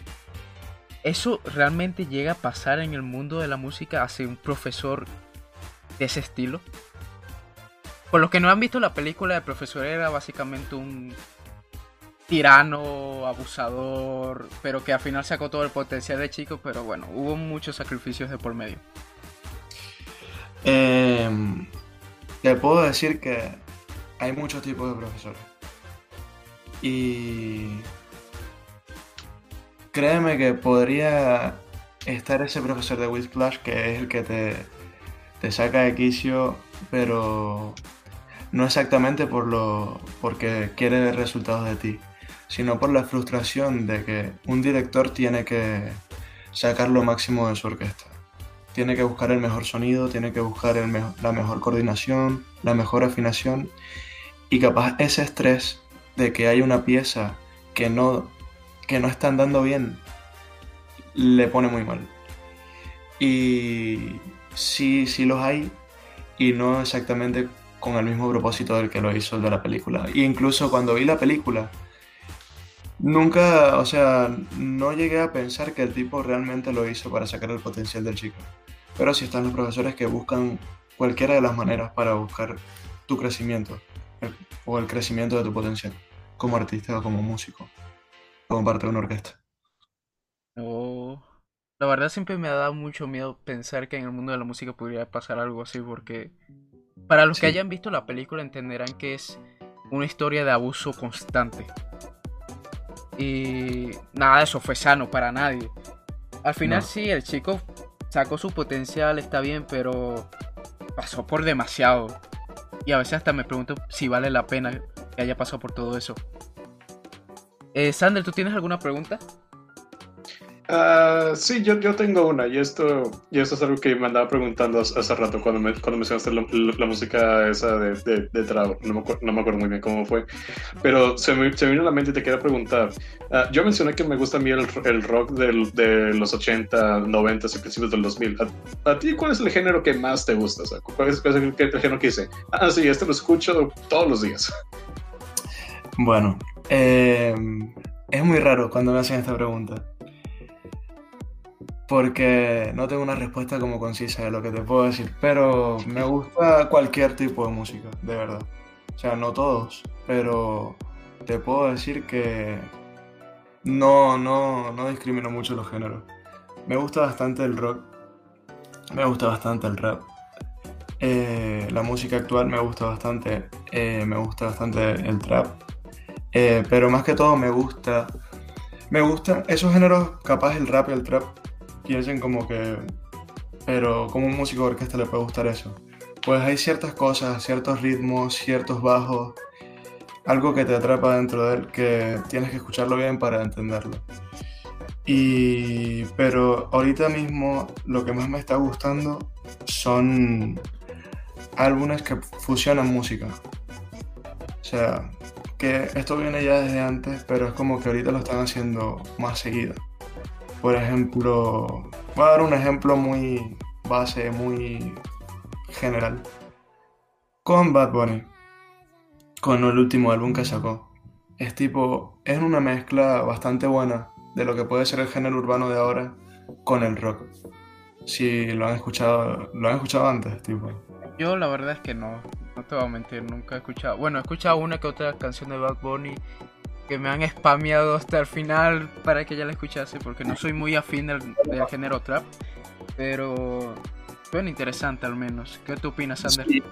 D: ¿Eso realmente llega a pasar en el mundo de la música hacia un profesor de ese estilo? Por los que no han visto la película, el profesor era básicamente un tirano, abusador, pero que al final sacó todo el potencial del chico, pero bueno, hubo muchos sacrificios de por medio.
G: Em, te puedo decir que hay muchos tipos de profesores. Y créeme que podría estar ese profesor de Whiplash que es el que te, te saca de quicio, pero no exactamente por lo, porque quiere resultados de ti, sino por la frustración de que un director tiene que sacar lo máximo de su orquesta tiene que buscar el mejor sonido, tiene que buscar la mejor coordinación, la mejor afinación y capaz ese estrés de que hay una pieza que no, que no está andando bien le pone muy mal. Y sí, sí los hay y no exactamente con el mismo propósito del que lo hizo el de la película. Y incluso cuando vi la película, nunca, o sea, no llegué a pensar que el tipo realmente lo hizo para sacar el potencial del chico. Pero sí están los profesores que buscan cualquiera de las maneras para buscar tu crecimiento el- o el crecimiento de tu potencial como artista o como músico, como parte de una orquesta.
D: Oh, La verdad siempre me ha dado mucho miedo pensar que en el mundo de la música podría pasar algo así, porque para los que hayan visto la película entenderán que es una historia de abuso constante. Y nada de eso fue sano para nadie. Al final
G: No.
D: sí, el chico sacó su potencial, está bien, pero pasó por demasiado. Y a veces hasta me pregunto si vale la pena que haya pasado por todo eso. Eh, Sander, ¿tú tienes alguna pregunta?
E: Ah, sí, yo, yo tengo una, y esto, y esto es algo que me andaba preguntando hace rato cuando, me, cuando mencionaste la, la- música esa de, de, de Travo. No me, no me acuerdo muy bien cómo fue, pero se me, se me vino a la mente y te quería preguntar. Ah, yo mencioné que me gusta a mí el, el rock del- de los 80, 90 y principios del 2000. ¿A, a ti cuál es el género que más te gusta? O sea, ¿Cuál es, cuál es el, el género que dice? Ah, sí, este lo escucho todos los días.
G: Bueno, eh, es muy raro cuando me hacen esta pregunta. Porque no tengo una respuesta como concisa de lo que te puedo decir, pero me gusta cualquier tipo de música, de verdad. O sea, no todos, pero te puedo decir que no, no, no discrimino mucho los géneros. Me gusta bastante el rock, me gusta bastante el rap. Eh, la música actual me gusta bastante, eh, me gusta bastante el trap. Eh, pero más que todo me gusta, me gustan esos géneros, capaz el rap y el trap, piensen como que, pero como un músico de orquesta le puede gustar eso. Pues hay ciertas cosas, ciertos ritmos, ciertos bajos, algo que te atrapa dentro de él que tienes que escucharlo bien para entenderlo. Y, pero ahorita mismo lo que más me está gustando son álbumes que fusionan música. O sea, que esto viene ya desde antes, pero es como que ahorita lo están haciendo más seguido. Por ejemplo, voy a dar un ejemplo muy base, muy general. Con Bad Bunny, con el último álbum que sacó. Es tipo, es una mezcla bastante buena de lo que puede ser el género urbano de ahora con el rock. Si lo han escuchado, lo han escuchado antes, tipo.
D: Yo la verdad es que no, no te voy a mentir, nunca he escuchado. Bueno, he escuchado una que otra canción de Bad Bunny que me han spameado hasta el final para que ya la escuchase, porque no soy muy afín del, del género trap. Pero suena interesante al menos. ¿Qué tú opinas, Sander?
G: Sí.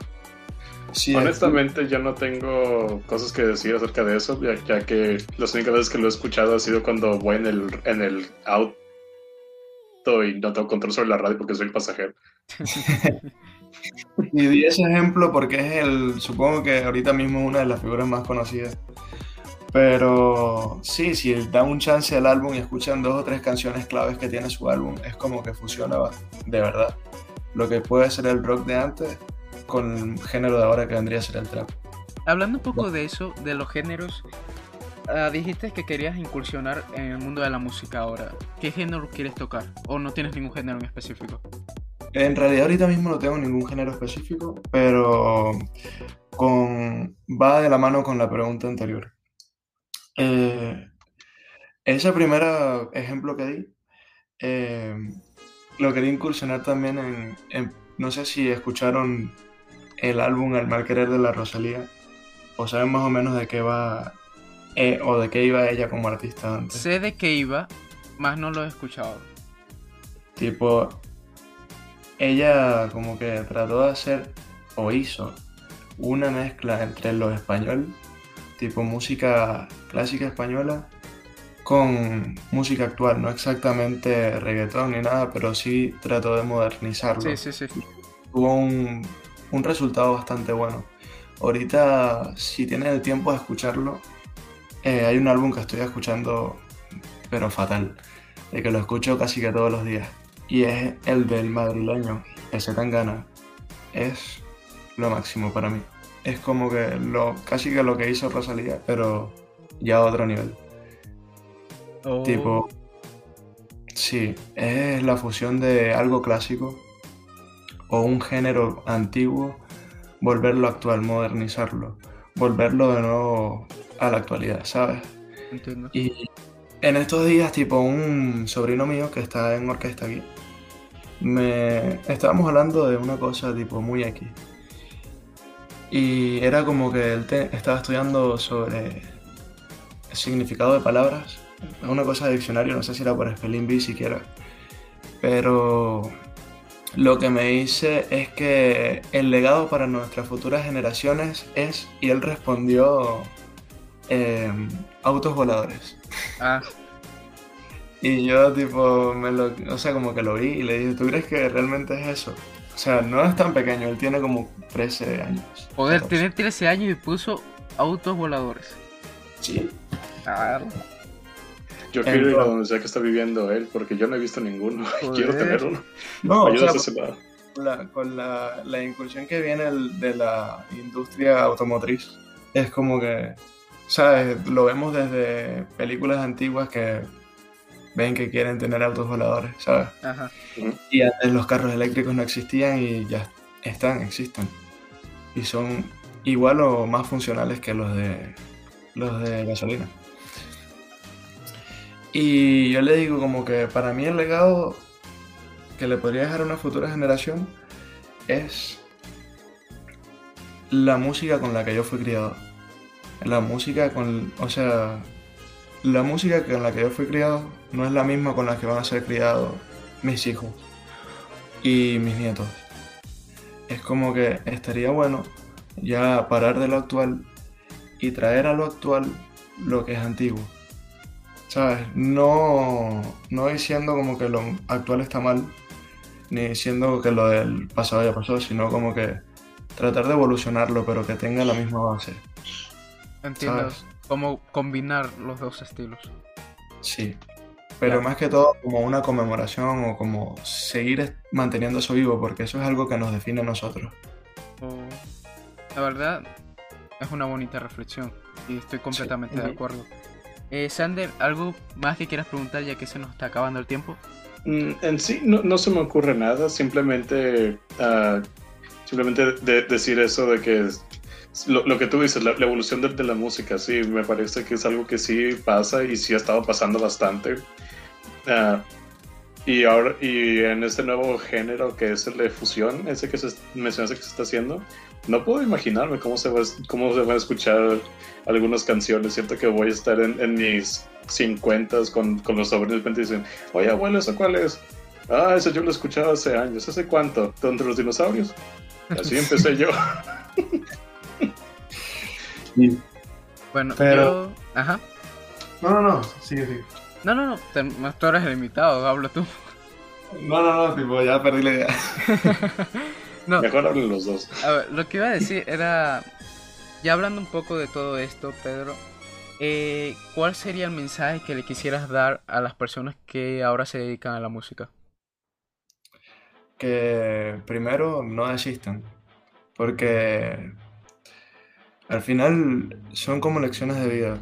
G: Sí,
E: Honestamente, yo no tengo cosas que decir acerca de eso, ya, ya que las únicas veces que lo he escuchado ha sido cuando voy en el, en el auto y no tengo control sobre la radio porque soy el pasajero. <laughs>
G: Y di ese ejemplo porque es el, supongo que ahorita mismo es una de las figuras más conocidas. Pero sí, si dan un chance al álbum y escuchan dos o tres canciones claves que tiene su álbum, es como que fusiona de verdad lo que puede ser el rock de antes con el género de ahora que vendría a ser el trap.
D: Hablando un poco de eso, de los géneros, ah, dijiste que querías incursionar en el mundo de la música ahora. ¿Qué género quieres tocar? ¿O no tienes ningún género en específico?
G: En realidad ahorita mismo no tengo ningún género específico, pero con, va de la mano con la pregunta anterior. Eh, ese primer ejemplo que di, eh, lo quería incursionar también en, no sé si escucharon el álbum El mal querer de la Rosalía, o saben más o menos de qué va, eh, o de qué iba ella como artista antes.
D: Sé de qué iba, más no lo he escuchado.
G: Tipo, ella como que trató de hacer, o hizo, una mezcla entre lo español, tipo música clásica española, con música actual, no exactamente reggaetón ni nada, pero sí trató de modernizarlo.
D: Sí, sí, sí.
G: Tuvo un, un resultado bastante bueno. Ahorita, si tienes el tiempo de escucharlo, eh, hay un álbum que estoy escuchando, pero fatal, de que lo escucho casi que todos los días. Y es el del madrileño, ese tan gana. Es lo máximo para mí. Es como que lo, casi que lo que hizo Rosalía, pero ya a otro nivel.
D: Oh.
G: Tipo, sí, es la fusión de algo clásico o un género antiguo, volverlo actual, modernizarlo, volverlo de nuevo a la actualidad, ¿sabes?
D: Entiendo.
G: Y en estos días, tipo, un sobrino mío que está en orquesta aquí, me estábamos hablando de una cosa tipo muy X. Y era como que él te- estaba estudiando sobre el significado de palabras. Una cosa de diccionario, no sé si era por Spelling Bee siquiera. Pero lo que me dice es que el legado para nuestras futuras generaciones es, y él respondió, em, autos voladores.
D: Ah,
G: Y yo tipo, me lo, o sea, como que lo vi y le dije, ¿tú crees que realmente es eso? O sea, no es tan pequeño, él tiene como 13 años.
D: poder
G: 14.
D: tener 13 años y puso autos voladores.
G: Sí.
D: Ah,
E: Yo quiero ir a donde sea que está viviendo él, porque yo no he visto ninguno. <laughs> y
D: Joder.
E: Quiero tener uno.
G: No, o sea,
E: a ese lado.
G: con la, con la, la incursión que viene el- de la industria automotriz, es como que, ¿sabes? Lo vemos desde películas antiguas que ven que quieren tener autos voladores, ¿sabes?
D: ajá.
G: Y antes los carros eléctricos no existían y ya están, existen. Y son igual o más funcionales que los de los de gasolina. Y yo le digo como que para mí el legado que le podría dejar a una futura generación es la música con la que yo fui criado. La música con, o sea, la música con la que yo fui criado no es la misma con la que van a ser criados mis hijos y mis nietos. Es como que estaría bueno ya parar de lo actual y traer a lo actual lo que es antiguo. ¿Sabes? No, no diciendo como que lo actual está mal, ni diciendo que lo del pasado ya pasó, sino como que tratar de evolucionarlo, pero que tenga la misma base.
D: Entiendo
G: ¿Sabes?
D: Cómo combinar los dos estilos.
G: Sí. Pero
D: Claro.
G: más que todo como una conmemoración o como seguir manteniendo eso vivo, porque eso es algo que nos define a nosotros.
D: O- La verdad, es una bonita reflexión y estoy completamente de acuerdo. Eh, Sander, ¿algo más que quieras preguntar ya que se nos está acabando el tiempo?
E: Mm, En sí no, no se me ocurre nada, simplemente, ah, simplemente de- decir eso de que lo, lo que tú dices, la, la evolución de, de la música, sí, me parece que es algo que sí pasa y sí ha estado pasando bastante. Ah, y ahora, y en este nuevo género que es el de fusión, ese que se mencionaste que se está haciendo, no puedo imaginarme cómo se, va, cómo se van a escuchar algunas canciones. Siento que voy a estar en, en mis 50 con, con los sobrinos y dicen, oye abuelo, ¿eso cuál es? Ah, ese yo lo escuchaba hace años. ¿Hace cuánto? ¿Donde los dinosaurios? Así <laughs> empecé yo. <laughs>
D: Bueno,
G: Pero-
D: yo... Ajá.
G: No, no, no, sigue, sigue.
D: No, no, no, te- tú eres el invitado, hablo tú.
G: No, no, no, tipo, ya perdí la idea. <laughs>
D: No,
E: Mejor hablen los dos.
D: a ver, lo que iba a decir era, ya hablando un poco de todo esto, Pedro, eh, ¿cuál sería el mensaje que le quisieras dar a las personas que ahora se dedican a la música?
G: Que primero no desistan, porque al final son como lecciones de vida.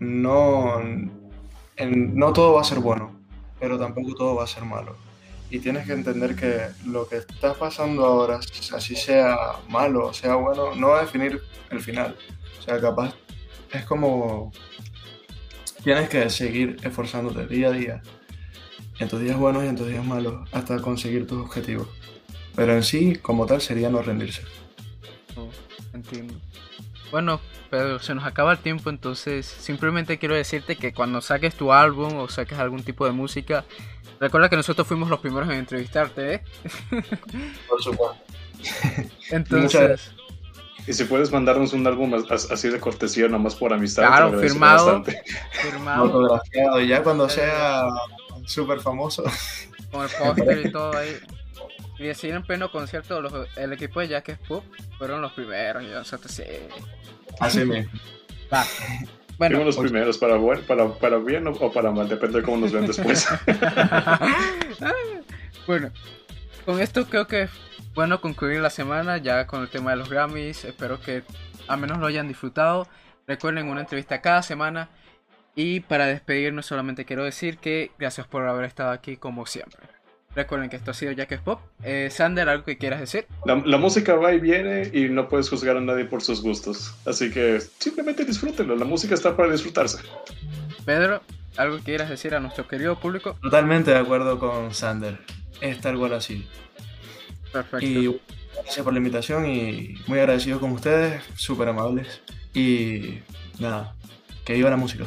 G: No, no todo va a ser bueno, pero tampoco todo va a ser malo. Y tienes que entender que lo que está pasando ahora, así sea malo o sea bueno, no va a definir el final. O sea, capaz es como tienes que seguir esforzándote día a día, en tus días buenos y en tus días malos, hasta conseguir tus objetivos. Pero en sí, como tal, sería no rendirse.
D: Entiendo. Bueno, pero se nos acaba el tiempo, entonces simplemente quiero decirte que cuando saques tu álbum o saques algún tipo de música, recuerda que nosotros fuimos los primeros en entrevistarte, ¿eh? <laughs>
G: Por supuesto. <laughs>
D: Entonces,
E: Y si puedes mandarnos un álbum as- as- así de cortesía, nomás por amistad,
D: Claro, firmado.
E: bastante.
D: firmado
G: Autografiado. Y ya cuando sea súper famoso,
D: con el póster y todo ahí. Y así en pleno concierto, los- el equipo de Jack Pop fueron los primeros. Y nosotros sí.
G: así mismo.
D: Va. Bueno,
E: Fuimos los primeros, para, buen- para, para bien o, o para mal, depende de cómo nos ven después. <laughs>
D: bueno, con esto creo que es bueno concluir la semana ya con el tema de los Grammys. Espero que al menos lo hayan disfrutado. Recuerden una entrevista cada semana. Y para despedirnos solamente quiero decir que gracias por haber estado aquí como siempre. Recuerden que esto ha sido Jack Pop. Eh, Sander, ¿algo que quieras decir?
E: La, la música va y viene y no puedes juzgar a nadie por sus gustos. Así que simplemente disfrútenlo. La música está para disfrutarse.
D: Pedro, ¿algo que quieras decir a nuestro querido público?
G: Totalmente de acuerdo con Sander. Es tal cual así.
D: Perfecto.
G: Y gracias por la invitación y muy agradecido con ustedes, súper amables. Y nada, que viva la música.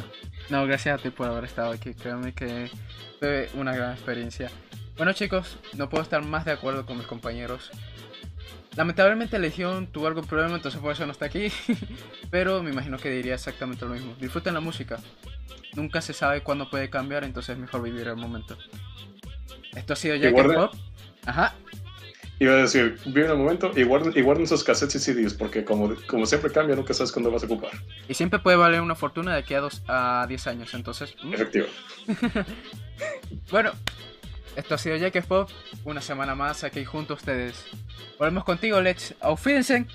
D: No, gracias a ti por haber estado aquí. Créanme que fue una gran experiencia. Bueno chicos, no puedo estar más de acuerdo con mis compañeros. Lamentablemente Legión tuvo algún problema, entonces por eso no está aquí. <laughs> Pero me imagino que diría exactamente lo mismo. Disfruten la música. Nunca se sabe cuándo puede cambiar, entonces es mejor vivir el momento. Esto ha sido Jack
E: guarda-
D: Pop. Ajá.
E: Iba a decir, viven el momento y guarden, y guarden sus cassettes y CDs, porque como, como siempre cambia, nunca sabes cuándo vas a ocupar.
D: Y siempre puede valer una fortuna de aquí a, dos, a 10 años, entonces...
E: Efectivo. <laughs>
D: Bueno, esto ha sido Jack Pop, una semana más aquí junto a ustedes. Volvemos contigo, Lex. Auf Wiedersehen.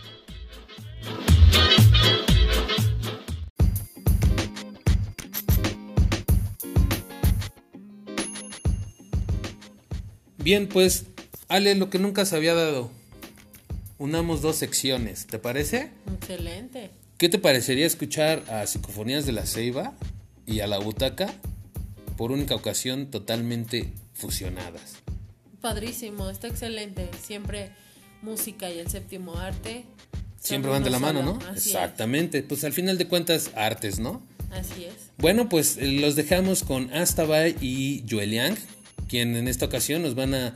B: Bien, pues, Ale, lo que nunca se había dado. Unamos dos secciones, ¿te parece?
C: Excelente.
B: ¿Qué te parecería escuchar a Psicofonías de la Ceiba y a La Butaca por única ocasión totalmente fusionadas?
C: Padrísimo, está excelente. Siempre música y el séptimo arte.
B: Siempre van de la mano. ¿no?
C: Así
B: Exactamente. Pues al final de cuentas, artes, ¿no?
C: Así es.
B: Bueno, pues eh, los dejamos con Astabay y Joeliang, quien en esta ocasión nos van a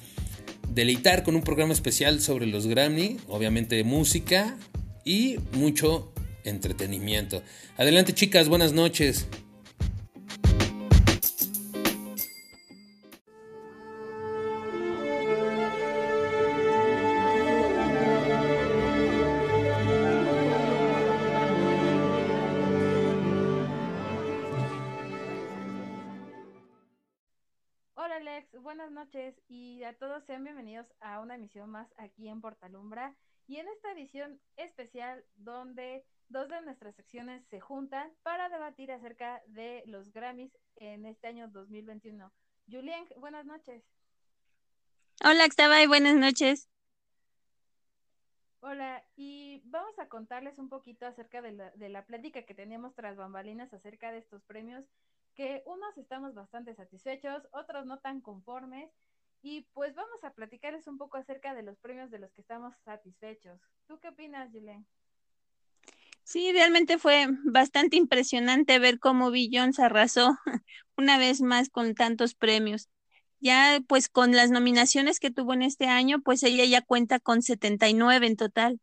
B: deleitar con un programa especial sobre los Grammy, obviamente música y mucho entretenimiento. Adelante chicas, buenas noches.
H: Buenas noches y a todos sean bienvenidos a una emisión más aquí en Portalumbra y en esta edición especial donde dos de nuestras secciones se juntan para debatir acerca de los Grammys en este año 2021. Julien, buenas noches.
I: Hola, Xtabay, buenas noches.
H: Hola, y vamos a contarles un poquito acerca de la, de la plática que teníamos tras bambalinas acerca de estos premios, que unos estamos bastante satisfechos, otros no tan conformes, y pues vamos a platicarles un poco acerca de los premios de los que estamos satisfechos. ¿Tú qué opinas, Julen?
I: Sí, realmente fue bastante impresionante ver cómo Beyoncé arrasó <laughs> una vez más con tantos premios. Ya pues con las nominaciones que tuvo en este año, pues ella ya cuenta con 79 en total.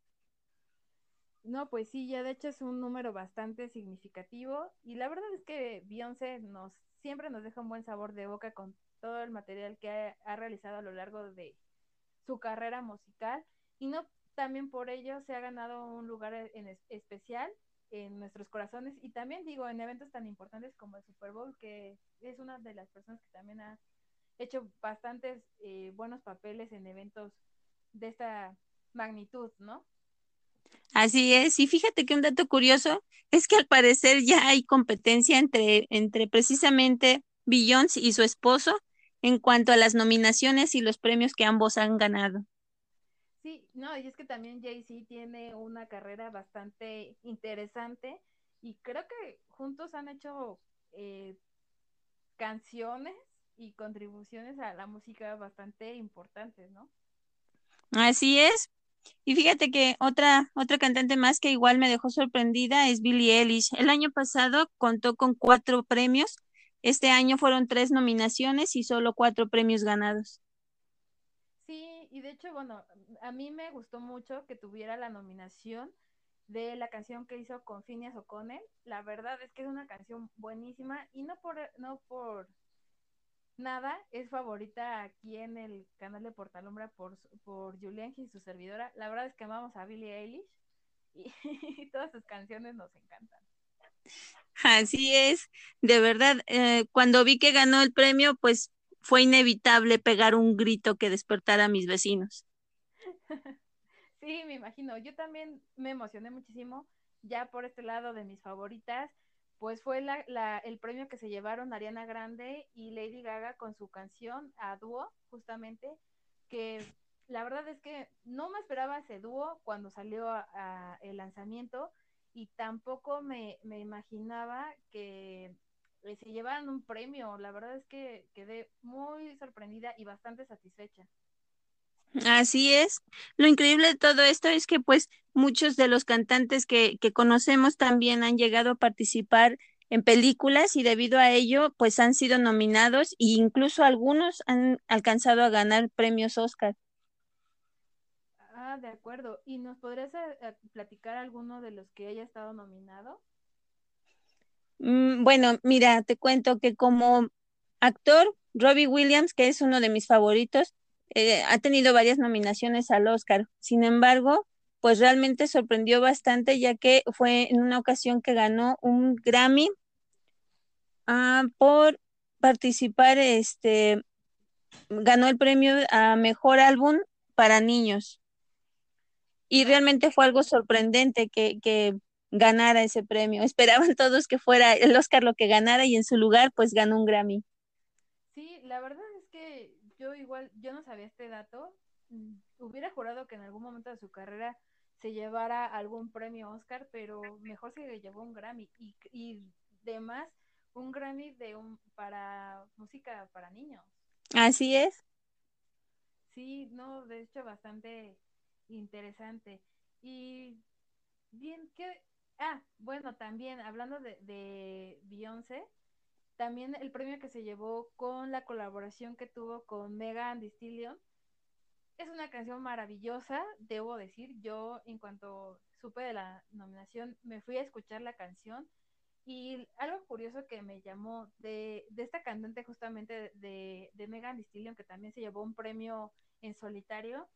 H: No, pues sí, ya de hecho es un número bastante significativo y la verdad es que Beyoncé nos siempre nos deja un buen sabor de boca con todo el material que ha, realizado a lo largo de su carrera musical y no también por ello se ha ganado un lugar en es- especial en nuestros corazones y también digo en eventos tan importantes como el Super Bowl, que es una de las personas que también ha hecho bastantes eh, buenos papeles en eventos de esta magnitud, ¿no?
I: Así es, y fíjate que un dato curioso es que al parecer ya hay competencia entre, entre precisamente Beyoncé y su esposo en cuanto a las nominaciones y los premios que ambos han ganado.
H: Sí, no, y es que también Jay-Z tiene una carrera bastante interesante y creo que juntos han hecho eh, canciones y contribuciones a la música bastante importantes, ¿no?
I: Así es. Y fíjate que otra, otra cantante más que igual me dejó sorprendida es Billie Eilish. El año pasado contó con cuatro premios. Este año fueron tres nominaciones y solo cuatro premios ganados.
H: Sí, y de hecho, bueno, a mí me gustó mucho que tuviera la nominación de la canción que hizo con Phineas O'Connell. La verdad es que es una canción buenísima y no por, no por nada, es favorita aquí en el canal de Portalumbra por, por Julián y su servidora. La verdad es que amamos a Billie Eilish <laughs> y, todas sus canciones nos encantan.
I: Así es, de verdad, eh, cuando vi que ganó el premio, pues fue inevitable pegar un grito que despertara a mis vecinos. <laughs>
H: sí, me imagino. Yo también me emocioné muchísimo ya por este lado de mis favoritas pues fue la, el premio que se llevaron Ariana Grande y Lady Gaga con su canción a dúo, justamente, que la verdad es que no me esperaba ese dúo cuando salió a, el lanzamiento y tampoco me, me imaginaba que se llevaran un premio. La verdad es que quedé muy sorprendida y bastante satisfecha.
I: Así es. Lo increíble de todo esto es que pues muchos de los cantantes que, que conocemos también han llegado a participar en películas y debido a ello pues han sido nominados e incluso algunos han alcanzado a ganar premios Oscar.
H: Ah, de acuerdo. ¿Y nos podrías eh, eh, platicar alguno de los que haya estado nominado?
I: Mm, bueno, mira, te cuento que como actor, Robbie Williams, que es uno de mis favoritos, eh, ha tenido varias nominaciones al Oscar. Sin embargo, pues realmente sorprendió bastante ya que fue en una ocasión que ganó un Grammy ah, por participar, este, ganó el premio a mejor álbum para niños. Y realmente fue algo sorprendente que, que ganara ese premio. <laughs> Esperaban todos que fuera el Oscar lo que ganara y en su lugar pues ganó un Grammy.
H: Sí, la verdad es que yo igual, yo no sabía este dato. Mm, hubiera jurado que en algún momento de su carrera se llevara algún premio Oscar, pero mejor se llevó un Grammy y, y demás un Grammy de un para música para niños.
I: Así es.
H: Sí, no, de hecho bastante interesante. Y bien, que ah, bueno, también hablando de, de Beyoncé, también el premio que se llevó con la colaboración que tuvo con Megan Thee Stallion. Es una canción maravillosa, debo decir. Yo, en cuanto supe de la nominación, me fui a escuchar la canción. Y algo curioso que me llamó de, de esta cantante justamente de, de Megan Thee Stallion, que también se llevó un premio en solitario,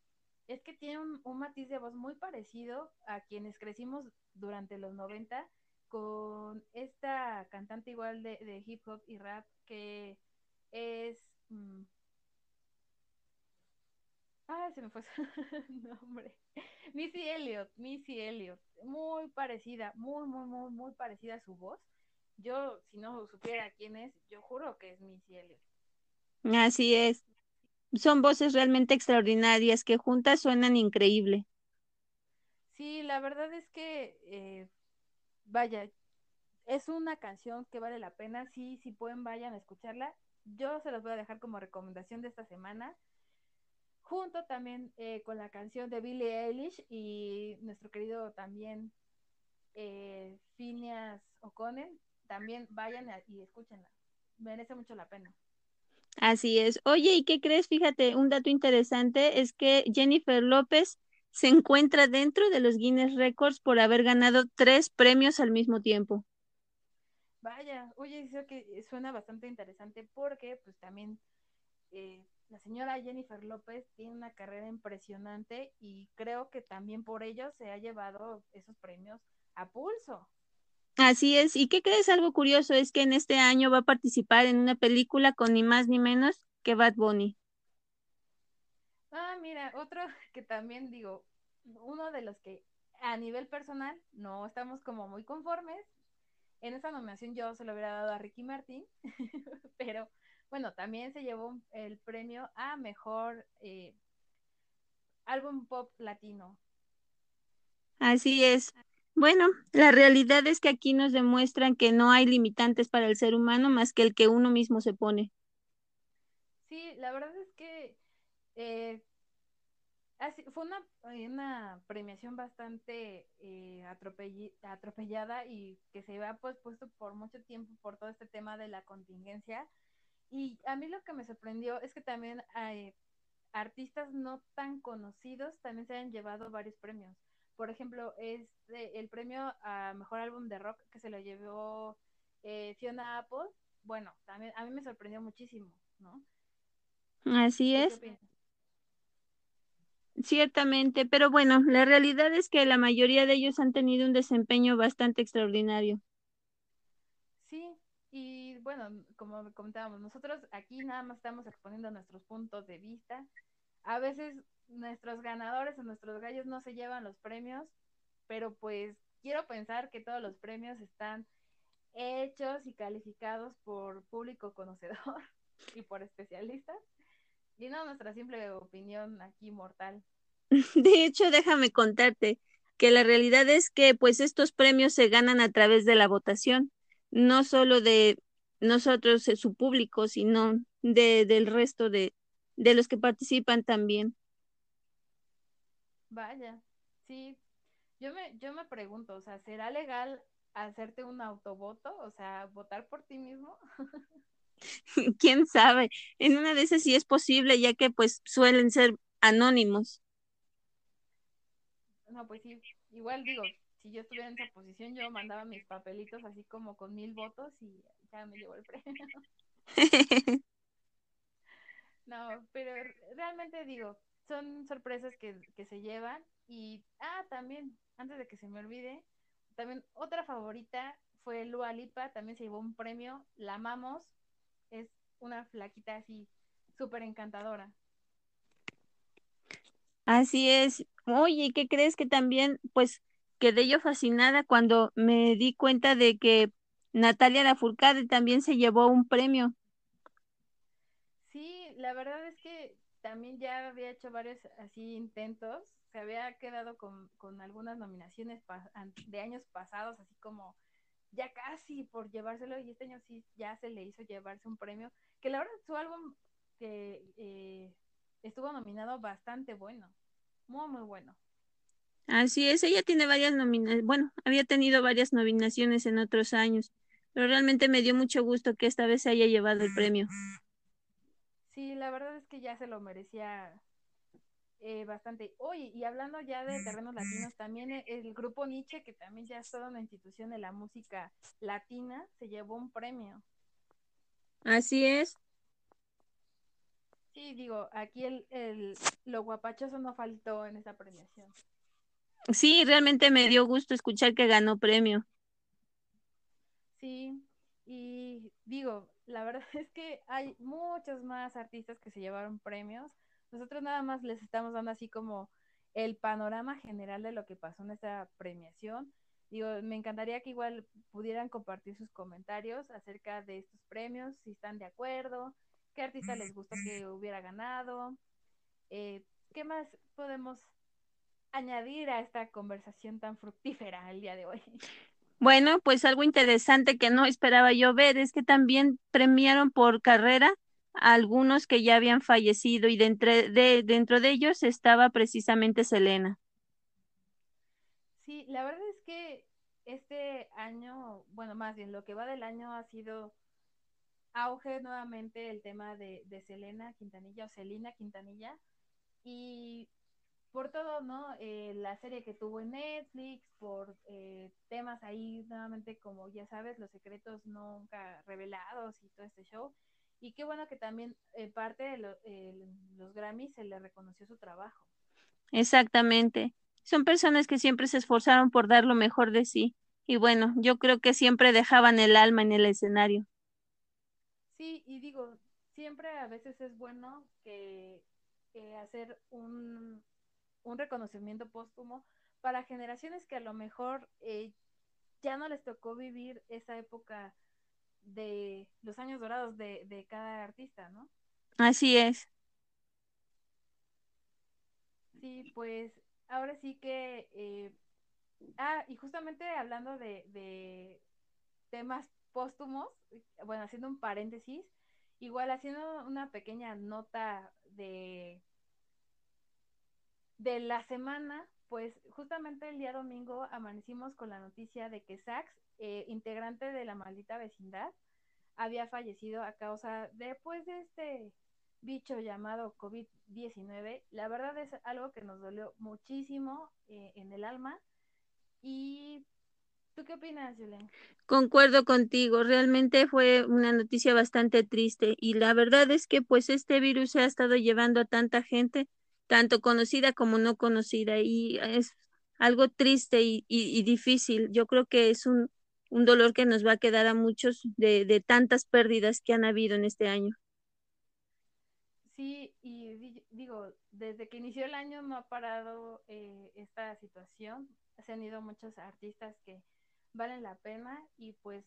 H: es que tiene un, un, matiz de voz muy parecido a quienes crecimos durante los 90 con esta cantante igual de, de hip hop y rap que es... Mmm... Ah, se me fue <laughs> su nombre. Missy Elliott, Missy Elliott. Muy parecida, muy, muy, muy, muy parecida a su voz. Yo, si no supiera quién es, yo juro que es Missy Elliott.
I: Así es. Son voces realmente extraordinarias que juntas suenan increíble.
H: Sí, la verdad es que eh, vaya, es una canción que vale la pena, sí, si pueden vayan a escucharla. Yo se las voy a dejar como recomendación de esta semana, junto también eh, con la canción de Billie Eilish y nuestro querido también eh, Phineas O'Connell, también vayan y escúchenla, merece mucho la pena.
I: Así es. Oye, ¿y qué crees? Fíjate, un dato interesante es que Jennifer López se encuentra dentro de los Guinness Records por haber ganado tres premios al mismo tiempo.
H: Vaya, oye, eso que suena bastante interesante porque pues también eh, la señora Jennifer López tiene una carrera impresionante y creo que también por ello se ha llevado esos premios a pulso.
I: Así es. ¿Y qué crees? Algo curioso es que en este año va a participar en una película con ni más ni menos que Bad Bunny.
H: Ah, mira, otro <laughs> que también digo, uno de los que a nivel personal no estamos como muy conformes. En esa nominación yo se lo hubiera dado a Ricky Martin, <laughs> pero bueno, también se llevó el premio a mejor eh, álbum pop latino.
I: Así es. Bueno, la realidad es que aquí nos demuestran que no hay limitantes para el ser humano más que el que uno mismo se pone.
H: Sí, la verdad es que eh, fue una, una, premiación bastante eh, atropellada y que se había pospuesto por mucho tiempo por todo este tema de la contingencia. Y a mí lo que me sorprendió es que también hay artistas no tan conocidos también se han llevado varios premios por ejemplo, este, el premio a mejor álbum de rock que se lo llevó eh, Fiona Apple, bueno, también a mí me sorprendió muchísimo, ¿no?
I: Así es. Ciertamente, pero bueno, la realidad es que la mayoría de ellos han tenido un desempeño bastante extraordinario.
H: Sí, y bueno, como comentábamos, nosotros aquí nada más estamos exponiendo nuestros puntos de vista. A veces nuestros ganadores o nuestros gallos no se llevan los premios, pero pues quiero pensar que todos los premios están hechos y calificados por público conocedor <laughs> y por especialistas, no nuestra simple opinión aquí mortal. <laughs>
I: De hecho, déjame contarte que la realidad es que pues estos premios se ganan a través de la votación, no solo de nosotros, eh, su público, sino de, del resto de, de los que participan también.
H: Vaya, sí. Yo me, yo me pregunto, o sea, ¿será legal hacerte un autovoto? O sea, votar por ti mismo. <laughs> <laughs>
I: ¿Quién sabe? En una de esas sí es posible, ya que pues suelen ser anónimos.
H: No, pues sí, igual digo, si yo estuviera en esa posición, yo mandaba mis papelitos así como con mil votos y ya me llevó el premio. <laughs> no, pero realmente digo, son sorpresas que, se llevan. Y, ah, también, antes de que se me olvide, también otra favorita fue Lua Lipa, también se llevó un premio, la amamos, es una flaquita así, súper encantadora.
I: Así es. Oye, ¿qué crees que también, pues, quedé yo fascinada cuando me di cuenta de que Natalia Lafourcade también se llevó un premio?
H: Sí, la verdad es que también ya había hecho varios así intentos, se había quedado con, algunas nominaciones de años pasados, así como ya casi por llevárselo, y este año sí ya se le hizo llevarse un premio, que la verdad su álbum que eh, estuvo nominado bastante bueno, muy muy bueno.
I: Así es, ella tiene varias nominaciones, bueno, había tenido varias nominaciones en otros años, pero realmente me dio mucho gusto que esta vez se haya llevado el premio.
H: Sí, la verdad es que ya se lo merecía eh, bastante. Oye, y hablando ya de terrenos latinos, también e, el grupo Nietzsche, que también ya es toda una institución de la música latina, se llevó un premio.
I: Así es.
H: Sí, digo, aquí el, el, lo guapachoso no faltó en esa premiación.
I: Sí, realmente me dio gusto escuchar que ganó premio.
H: Sí, y digo, la verdad <laughs> es que hay muchos más artistas que se llevaron premios. Nosotros nada más les estamos dando así como el panorama general de lo que pasó en esta premiación. Digo, me encantaría que igual pudieran compartir sus comentarios acerca de estos premios, si están de acuerdo, qué artista les gustó que hubiera ganado, eh, qué más podemos añadir a esta conversación tan fructífera el día de hoy.
I: Bueno, pues algo interesante que no esperaba yo ver es que también premiaron por carrera algunos que ya habían fallecido y dentro de, dentro de ellos estaba precisamente Selena.
H: Sí, la verdad es que este año, bueno, más bien lo que va del año ha sido auge nuevamente el tema de, de Selena Quintanilla o Selena Quintanilla y por todo, ¿no? Eh, la serie que tuvo en Netflix, por eh, temas ahí, nuevamente, como ya sabes, los secretos nunca revelados y todo este show. Y qué bueno que también eh, parte de los Grammys se le reconoció su trabajo.
I: Exactamente. Son personas que siempre se esforzaron por dar lo mejor de sí. y bueno, yo creo que siempre dejaban el alma en el escenario.
H: Sí, y digo, siempre a veces es bueno que hacer un, un, reconocimiento póstumo para generaciones que a lo mejor eh, ya no les tocó vivir esa época de los años dorados de, de cada artista, ¿no?
I: Así es.
H: Sí, pues ahora sí que... Eh, ah, y justamente hablando de, de temas póstumos, bueno, haciendo un paréntesis, igual haciendo una pequeña nota de, de la semana, pues justamente el día domingo amanecimos con la noticia de que Sax, eh, integrante de la maldita vecindad, había fallecido a causa después de este bicho llamado COVID-19. La verdad es algo que nos dolió muchísimo eh, en el alma. ¿Y tú qué opinas, Julen?
I: Concuerdo contigo, realmente fue una noticia bastante triste y la verdad es que pues este virus se ha estado llevando a tanta gente, tanto conocida como no conocida y es algo triste y, difícil. Yo creo que es un, un, dolor que nos va a quedar a muchos de, tantas pérdidas que han habido en este año.
H: Sí, y digo, desde que inició el año no ha parado eh, esta situación. Se han ido muchos artistas que valen la pena y pues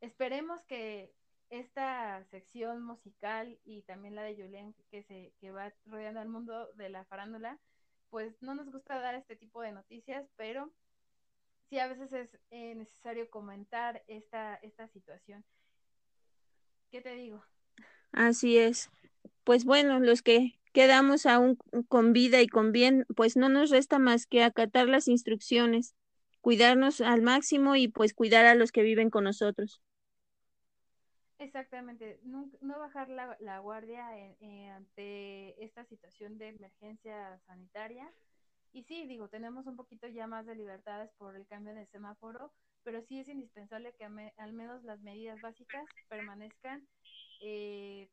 H: esperemos que esta sección musical y también la de Julien que se que va rodeando al mundo de la farándula, pues no nos gusta dar este tipo de noticias, pero sí a veces es eh, necesario comentar esta esta situación. ¿Qué te digo?
I: Así es pues bueno, los que quedamos aún con vida y con bien, pues no nos resta más que acatar las instrucciones, cuidarnos al máximo y pues cuidar a los que viven con nosotros.
H: Exactamente, no, bajar la, guardia ante esta situación de emergencia sanitaria. Y sí, digo, tenemos un poquito ya más de libertades por el cambio de semáforo, pero sí es indispensable que al menos las medidas básicas permanezcan eh,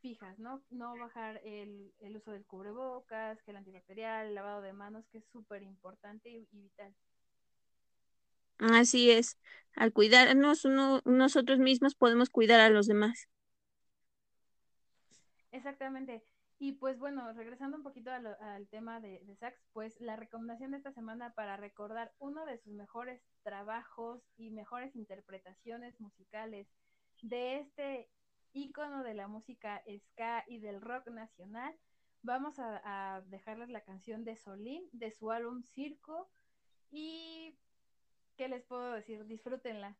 H: fijas, ¿no? No bajar el, el uso del cubrebocas, que el antibacterial, el lavado de manos, que es súper importante y, vital.
I: Así es, al cuidarnos uno, nosotros mismos podemos cuidar a los demás.
H: Exactamente. Y pues bueno, regresando un poquito al tema de, de Sax, pues la recomendación de esta semana para recordar uno de sus mejores trabajos y mejores interpretaciones musicales de este ícono de la música ska y del rock nacional. Vamos a, dejarles la canción de Solín, de su álbum Circo. Y, ¿qué les puedo decir? Disfrútenla.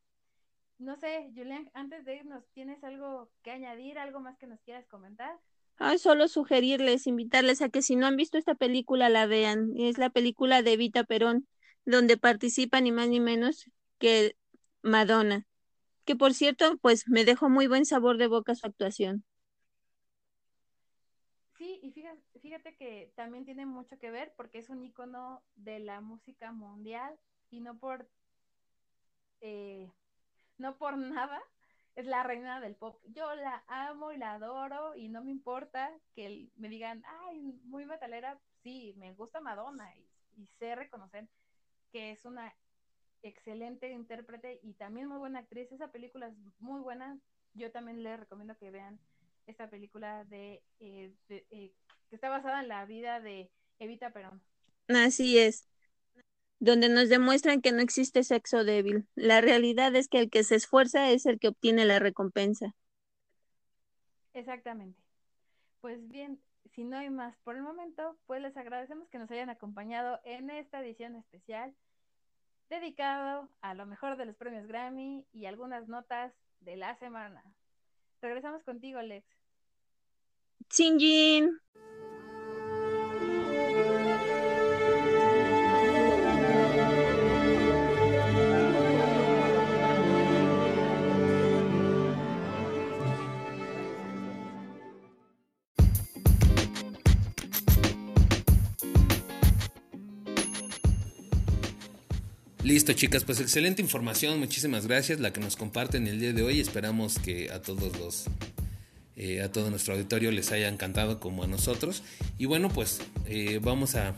H: No sé, Julián, antes de irnos, ¿tienes algo que añadir, algo más que nos quieras comentar?
I: Ah, solo sugerirles, invitarles a que si no han visto esta película la vean. Es la película de Evita Perón, donde participa ni más ni menos que Madonna que por cierto, pues me dejó muy buen sabor de boca su actuación.
H: Sí, y fíjate, que también tiene mucho que ver porque es un icono de la música mundial y no por eh, no por <laughs> nada es la reina del pop. Yo la amo y la adoro y no me importa que me digan, ay, muy metalera. Sí, me gusta Madonna y sé reconocer que es una excelente intérprete y también muy buena actriz. Esa película es muy buena. Yo también les recomiendo que vean esta película de, eh, eh, que está basada en la vida de Evita Perón.
I: Así es, donde nos demuestran que no existe sexo débil. La realidad es que el que se esfuerza es el que obtiene la recompensa.
H: Exactamente. Pues bien, si no hay más por el momento, pues les agradecemos que nos hayan acompañado en esta edición especial dedicado a lo mejor de los premios Grammy y algunas notas de la semana. Regresamos contigo, Alex.
I: Chinjin.
B: Listo, chicas, pues excelente información, muchísimas gracias la que nos comparten el día de hoy. Esperamos que a todos los eh, a todo nuestro auditorio les haya encantado como a nosotros. Y bueno, pues eh, vamos a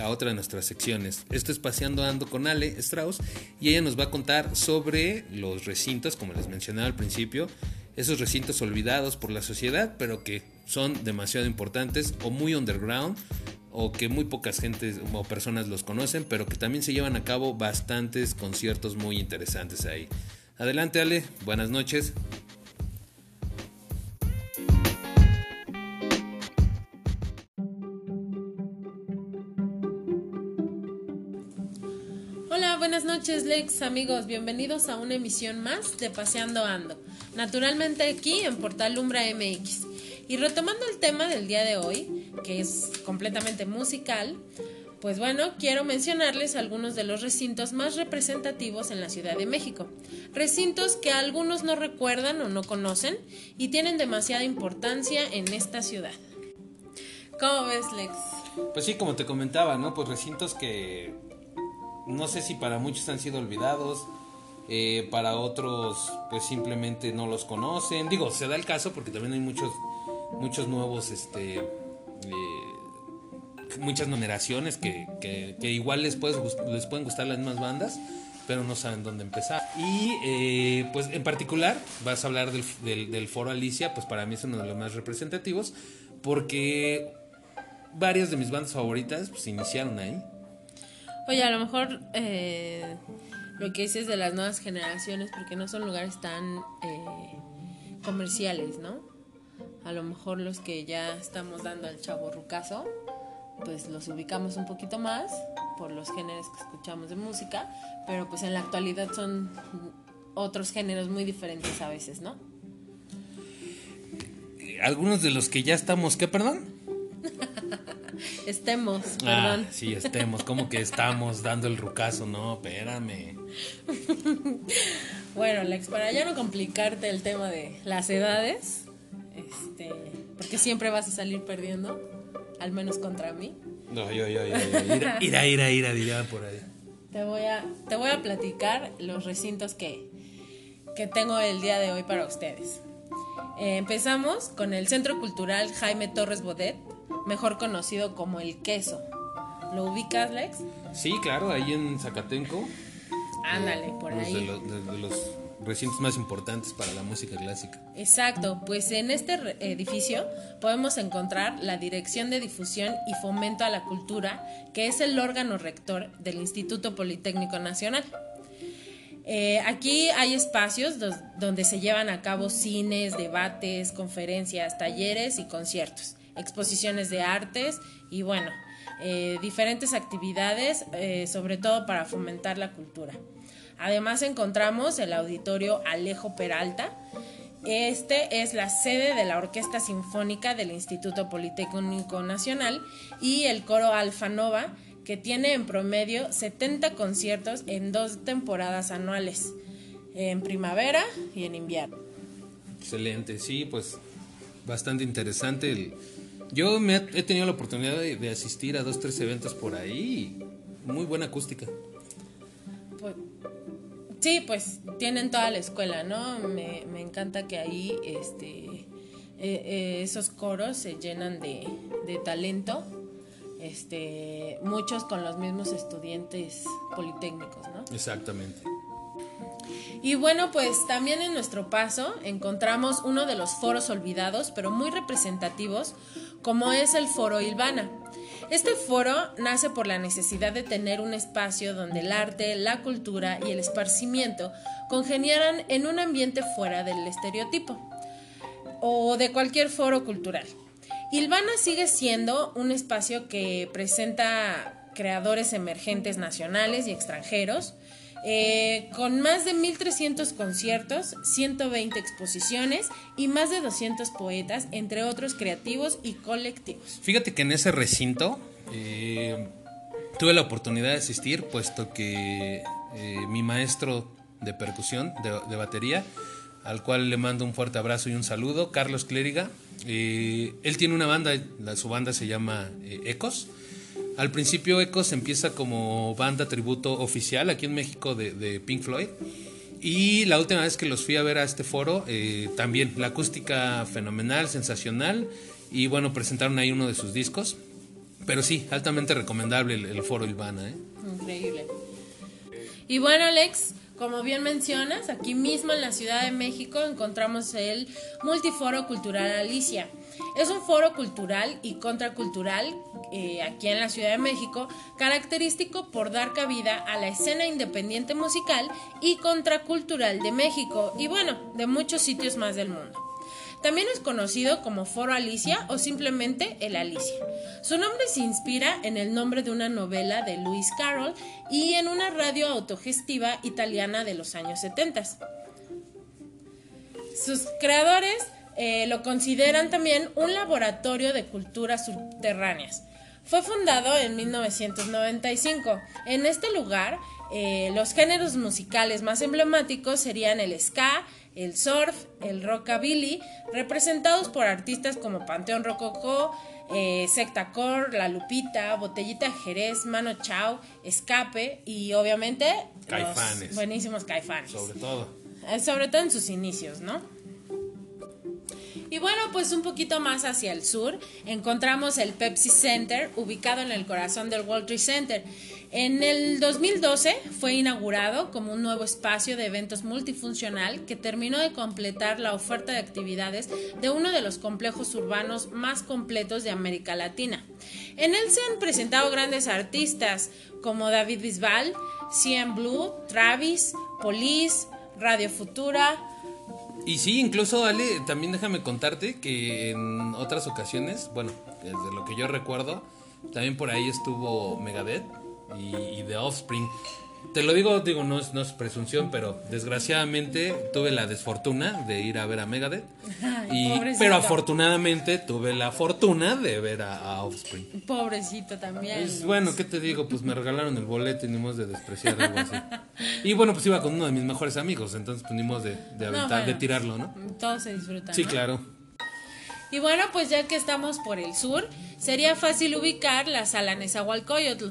B: a otra de nuestras secciones. Esto es Paseando Ando con Ale Strauss y ella nos va a contar sobre los recintos, como les mencionaba al principio, esos recintos olvidados por la sociedad, pero que son demasiado importantes o muy underground o que muy pocas gentes o personas los conocen, pero que también se llevan a cabo bastantes conciertos muy interesantes ahí. Adelante Ale, buenas noches.
C: Hola, buenas noches Lex, amigos, bienvenidos a una emisión más de Paseando Ando, naturalmente aquí en Portal Umbra MX. Y retomando el tema del día de hoy, que es completamente musical, pues bueno, quiero mencionarles algunos de los recintos más representativos en la Ciudad de México. Recintos que algunos no recuerdan o no conocen y tienen demasiada importancia en esta ciudad. ¿Cómo ves, Lex?
B: Pues sí, como te comentaba, ¿no? Pues recintos que no sé si para muchos han sido olvidados, eh, para otros pues simplemente no los conocen. Digo, se da el caso porque también hay muchos, muchos nuevos, este, eh, muchas numeraciones que, que, igual les, puedes, les pueden gustar las mismas bandas, pero no saben dónde empezar. Y eh, pues en particular vas a hablar del, del, del Foro Alicia, pues para mí es uno de los más representativos, porque varias de mis bandas favoritas pues iniciaron ahí.
C: Oye, a lo mejor eh, lo que dices de las nuevas generaciones, porque no son lugares tan eh, comerciales, ¿no? A lo mejor los que ya estamos dando al chavo rucazo, pues los ubicamos un poquito más por los géneros que escuchamos de música, pero pues en la actualidad son otros géneros muy diferentes a veces, ¿no?
B: Algunos de los que ya estamos, ¿qué, perdón? <laughs>
C: Estemos,
B: Ah,
C: perdón.
B: sí, estemos, como que estamos dando el rucazo, no, espérame. <laughs>
C: Bueno, Lex, para ya no complicarte el tema de las edades, este, porque siempre vas a salir perdiendo, al menos contra mí.
B: No, yo, yo, yo, yo. Ira, ira, ira, ira, diría por ahí.
C: Te voy a, te voy a platicar los recintos que, que tengo el día de hoy para ustedes. Eh, empezamos con el Centro Cultural Jaime Torres Bodet, mejor conocido como El Queso. ¿Lo ubicas, Lex?
B: Sí, claro, ahí en Zacatenco.
C: Ándale, por ahí.
B: De los, de- de los recintos más importantes para la música clásica.
C: Exacto, pues en este edificio podemos encontrar la Dirección de Difusión y Fomento a la Cultura, que es el órgano rector del Instituto Politécnico Nacional. Eh, aquí hay espacios donde se llevan a cabo cines, debates, conferencias, talleres y conciertos, exposiciones de artes y bueno, eh, diferentes actividades, eh, sobre todo para fomentar la cultura. Además encontramos el auditorio Alejo Peralta. Este es la sede de la Orquesta Sinfónica del Instituto Politécnico Nacional y el coro Alfa Nova, que tiene en promedio 70 conciertos en dos temporadas anuales, en primavera y en invierno.
B: Excelente, sí, pues bastante interesante. el- Yo me he tenido la oportunidad de, de asistir a dos, tres eventos por ahí. Muy buena acústica.
C: Pues, sí, pues tienen toda la escuela, ¿no? Me, me encanta que ahí este, eh, eh, esos coros se llenan de, de talento, este, muchos con los mismos estudiantes politécnicos, ¿no?
B: Exactamente.
C: Y bueno, pues también en nuestro paso encontramos uno de los foros olvidados, pero muy representativos, como es el Foro Ilvana. Este foro nace por la necesidad de tener un espacio donde el arte, la cultura y el esparcimiento congeniaran en un ambiente fuera del estereotipo o de cualquier foro cultural. Ilvana sigue siendo un espacio que presenta creadores emergentes nacionales y extranjeros, eh, con más de 1.300 conciertos, 120 exposiciones y más de 200 poetas, entre otros creativos y colectivos.
B: Fíjate que en ese recinto eh, tuve la oportunidad de asistir, puesto que eh, mi maestro de percusión, de, batería, al cual le mando un fuerte abrazo y un saludo, Carlos Clériga. él tiene una banda, su banda se llama Ecos. Al principio Ecos empieza como banda tributo oficial aquí en México de, Pink Floyd. Y la última vez que los fui a ver a este foro, eh, también la acústica fenomenal, sensacional. Y bueno, presentaron ahí uno de sus discos. Pero sí, altamente recomendable el, el foro Ilvana, ¿eh?
C: Increíble. Y bueno, Alex, como bien mencionas, aquí mismo en la Ciudad de México encontramos el Multiforo Cultural Alicia. Es un foro cultural y contracultural eh, aquí en la Ciudad de México, característico por dar cabida a la escena independiente musical y contracultural de México y bueno, de muchos sitios más del mundo. También es conocido como Foro Alicia o simplemente El Alicia. Su nombre se inspira en el nombre de una novela de Lewis Carroll y en una radio autogestiva italiana de los años 70. Sus creadores eh, lo consideran también un laboratorio de culturas subterráneas. Fue fundado en 1995. En este lugar, eh, los géneros musicales más emblemáticos serían el ska, el surf, el rockabilly, representados por artistas como Panteón Rococó, eh, Secta Core, La Lupita, Botellita Jerez, Mano Chao, Escape y obviamente
B: Caifanes.
C: los buenísimos caifanes.
B: Sobre todo.
C: Eh, sobre todo en sus inicios, ¿no? Y bueno, pues un poquito más hacia el sur encontramos el Pepsi Center, ubicado en el corazón del World Trade Center. En el 2012 fue inaugurado como un nuevo espacio de eventos multifuncional que terminó de completar la oferta de actividades de uno de los complejos urbanos más completos de América Latina. En él se han presentado grandes artistas como David Bisbal, CM Blue, Travis, Police, Radio Futura,
B: Y sí, incluso Ale, también déjame contarte que en otras ocasiones, bueno, desde lo que yo recuerdo, también por ahí estuvo Megadeth y, y The Offspring. Te lo digo, digo, no es, no es presunción, pero desgraciadamente tuve la desfortuna de ir a ver a Megadeth. Y,
C: pobrecito.
B: pero afortunadamente tuve la fortuna de ver a, a Offspring.
C: Pobrecito también.
B: Pues, bueno, ¿qué te digo? Pues me regalaron el boleto y ni modo de despreciar algo así. Y bueno, pues iba con uno de mis mejores amigos, entonces pues ni modo de, de aventar,
C: bueno.
B: de tirarlo, ¿no?
C: Todo se disfruta.
B: Sí,
C: ¿no?
B: claro.
C: Y bueno, pues ya que estamos por el sur, sería fácil ubicar la sala Nezahualcóyotl.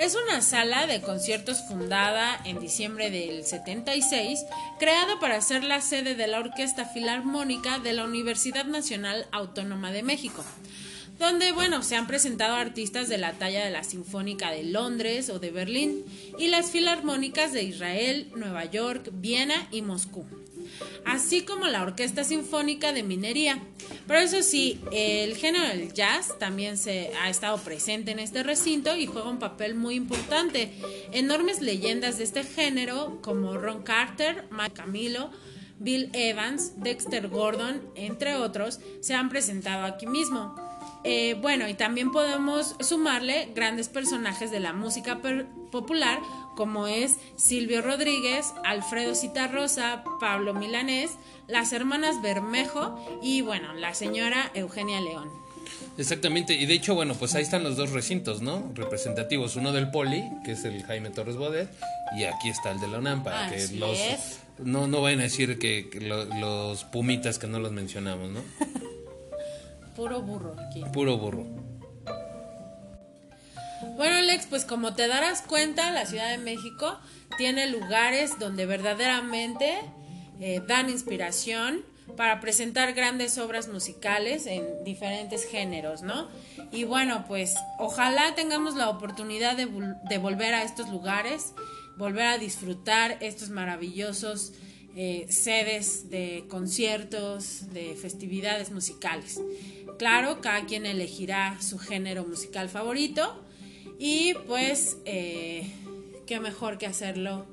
C: Es una sala de conciertos fundada en diciembre del 76, creada para ser la sede de la Orquesta Filarmónica de la Universidad Nacional Autónoma de México, donde, bueno, se han presentado artistas de la talla de la Sinfónica de Londres o de Berlín y las filarmónicas de Israel, Nueva York, Viena y Moscú así como la Orquesta Sinfónica de Minería. Pero eso sí, el género del jazz también se ha estado presente en este recinto y juega un papel muy importante. Enormes leyendas de este género como Ron Carter, Mike Camilo, Bill Evans, Dexter Gordon, entre otros, se han presentado aquí mismo. Eh, bueno, y también podemos sumarle grandes personajes de la música popular, como es Silvio Rodríguez, Alfredo Citarrosa, Pablo Milanés, las hermanas Bermejo y, bueno, la señora Eugenia León.
B: Exactamente, y de hecho, bueno, pues ahí están los dos recintos, ¿no? Representativos, uno del Poli, que es el Jaime Torres Bodet, y aquí está el de la UNAM, para que los...
C: es.
B: No, no vayan a decir que, que lo- los pumitas que no los mencionamos, ¿no? <laughs>
C: Puro burro aquí.
B: Puro burro.
C: Bueno, Alex, pues como te darás cuenta, la Ciudad de México tiene lugares donde verdaderamente eh, dan inspiración para presentar grandes obras musicales en diferentes géneros, ¿no? Y bueno, pues ojalá tengamos la oportunidad de, vol- de volver a estos lugares, volver a disfrutar estos maravillosos eh, sedes de conciertos, de festividades musicales. Claro, cada quien elegirá su género musical favorito y pues eh, qué mejor que hacerlo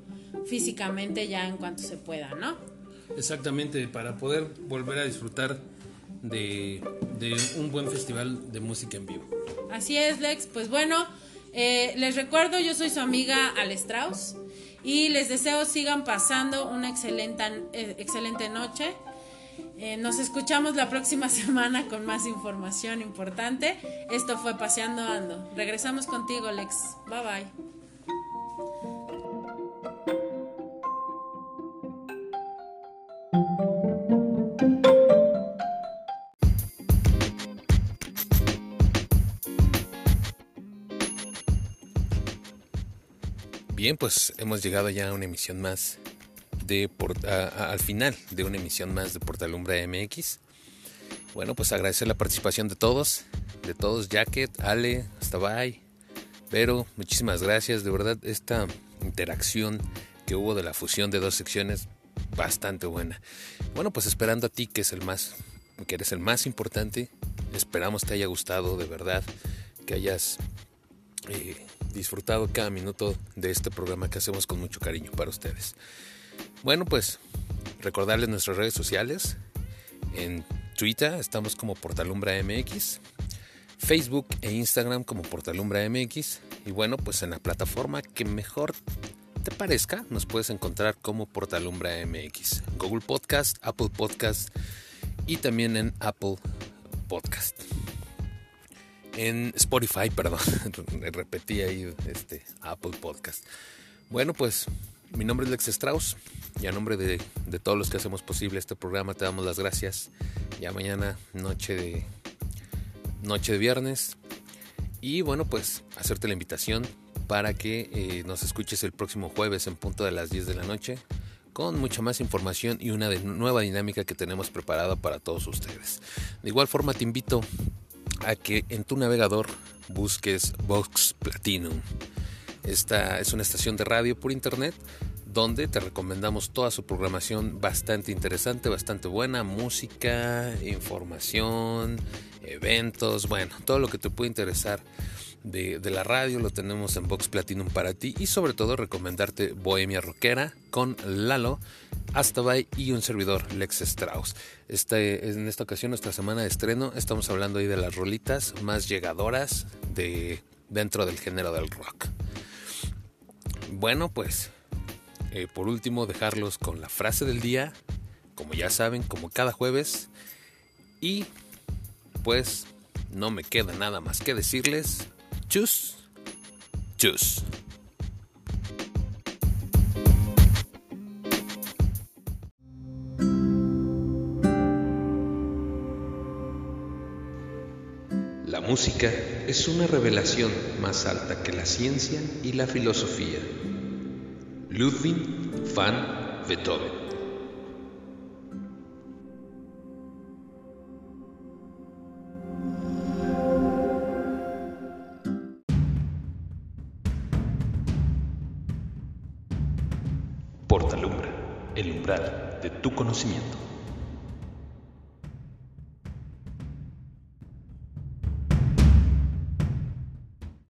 C: físicamente ya en cuanto se pueda, ¿no?
B: Exactamente, para poder volver a disfrutar de, de un buen festival de música en vivo.
C: Así es, Lex. Pues bueno, eh, les recuerdo, yo soy su amiga Ale Strauss y les deseo sigan pasando una excelente, eh, excelente noche. Eh, nos escuchamos la próxima <laughs> semana con más información importante. Esto fue Paseando Ando. Regresamos contigo, Lex. Bye bye.
B: Bien, pues hemos llegado ya a una emisión más de al final de una emisión más de Portalumbra MX. Bueno, pues agradecer la participación de todos, de todos, Jacket, Ale, hasta bye. Pero muchísimas gracias, de verdad esta interacción que hubo de la fusión de dos secciones bastante buena. Bueno, pues esperando a ti que es el más que eres el más importante, esperamos te haya gustado de verdad, que hayas eh, disfrutado cada minuto de este programa que hacemos con mucho cariño para ustedes. Bueno, pues recordarles nuestras redes sociales. En Twitter estamos como Portalumbra MX, Facebook e Instagram como Portalumbra MX y bueno, pues en la plataforma que mejor te parezca, nos puedes encontrar como Portalumbra MX, Google Podcast, Apple Podcast y también en Apple Podcast. En Spotify, <laughs> perdón, repetí ahí este Apple Podcast. Bueno, pues mi nombre es Lex Strauss y a nombre de, de, todos los que hacemos posible este programa te damos las gracias. Ya mañana, noche de, noche de viernes. Y bueno, pues hacerte la invitación para que eh, nos escuches el próximo jueves en punto de las 10 de la noche con mucha más información y una nueva dinámica que tenemos preparada para todos ustedes. De igual forma te invito a que en tu navegador busques Vox Platinum. Esta es una estación de radio por internet donde te recomendamos toda su programación bastante interesante, bastante buena, música, información, eventos, bueno, todo lo que te puede interesar de, la radio lo tenemos en Vox Platinum para ti y sobre todo recomendarte Bohemia Rockera con Lalo, Astabay y un servidor Lex Strauss. Este, en esta ocasión, nuestra semana de estreno, estamos hablando ahí de las rolitas más llegadoras de dentro del género del rock. Bueno, pues eh, por último dejarlos con la frase del día, como ya saben, como cada jueves. Y pues no me queda nada más que decirles, chus, chus.
A: La música es una revelación más alta que la ciencia y la filosofía. Ludwig van Beethoven.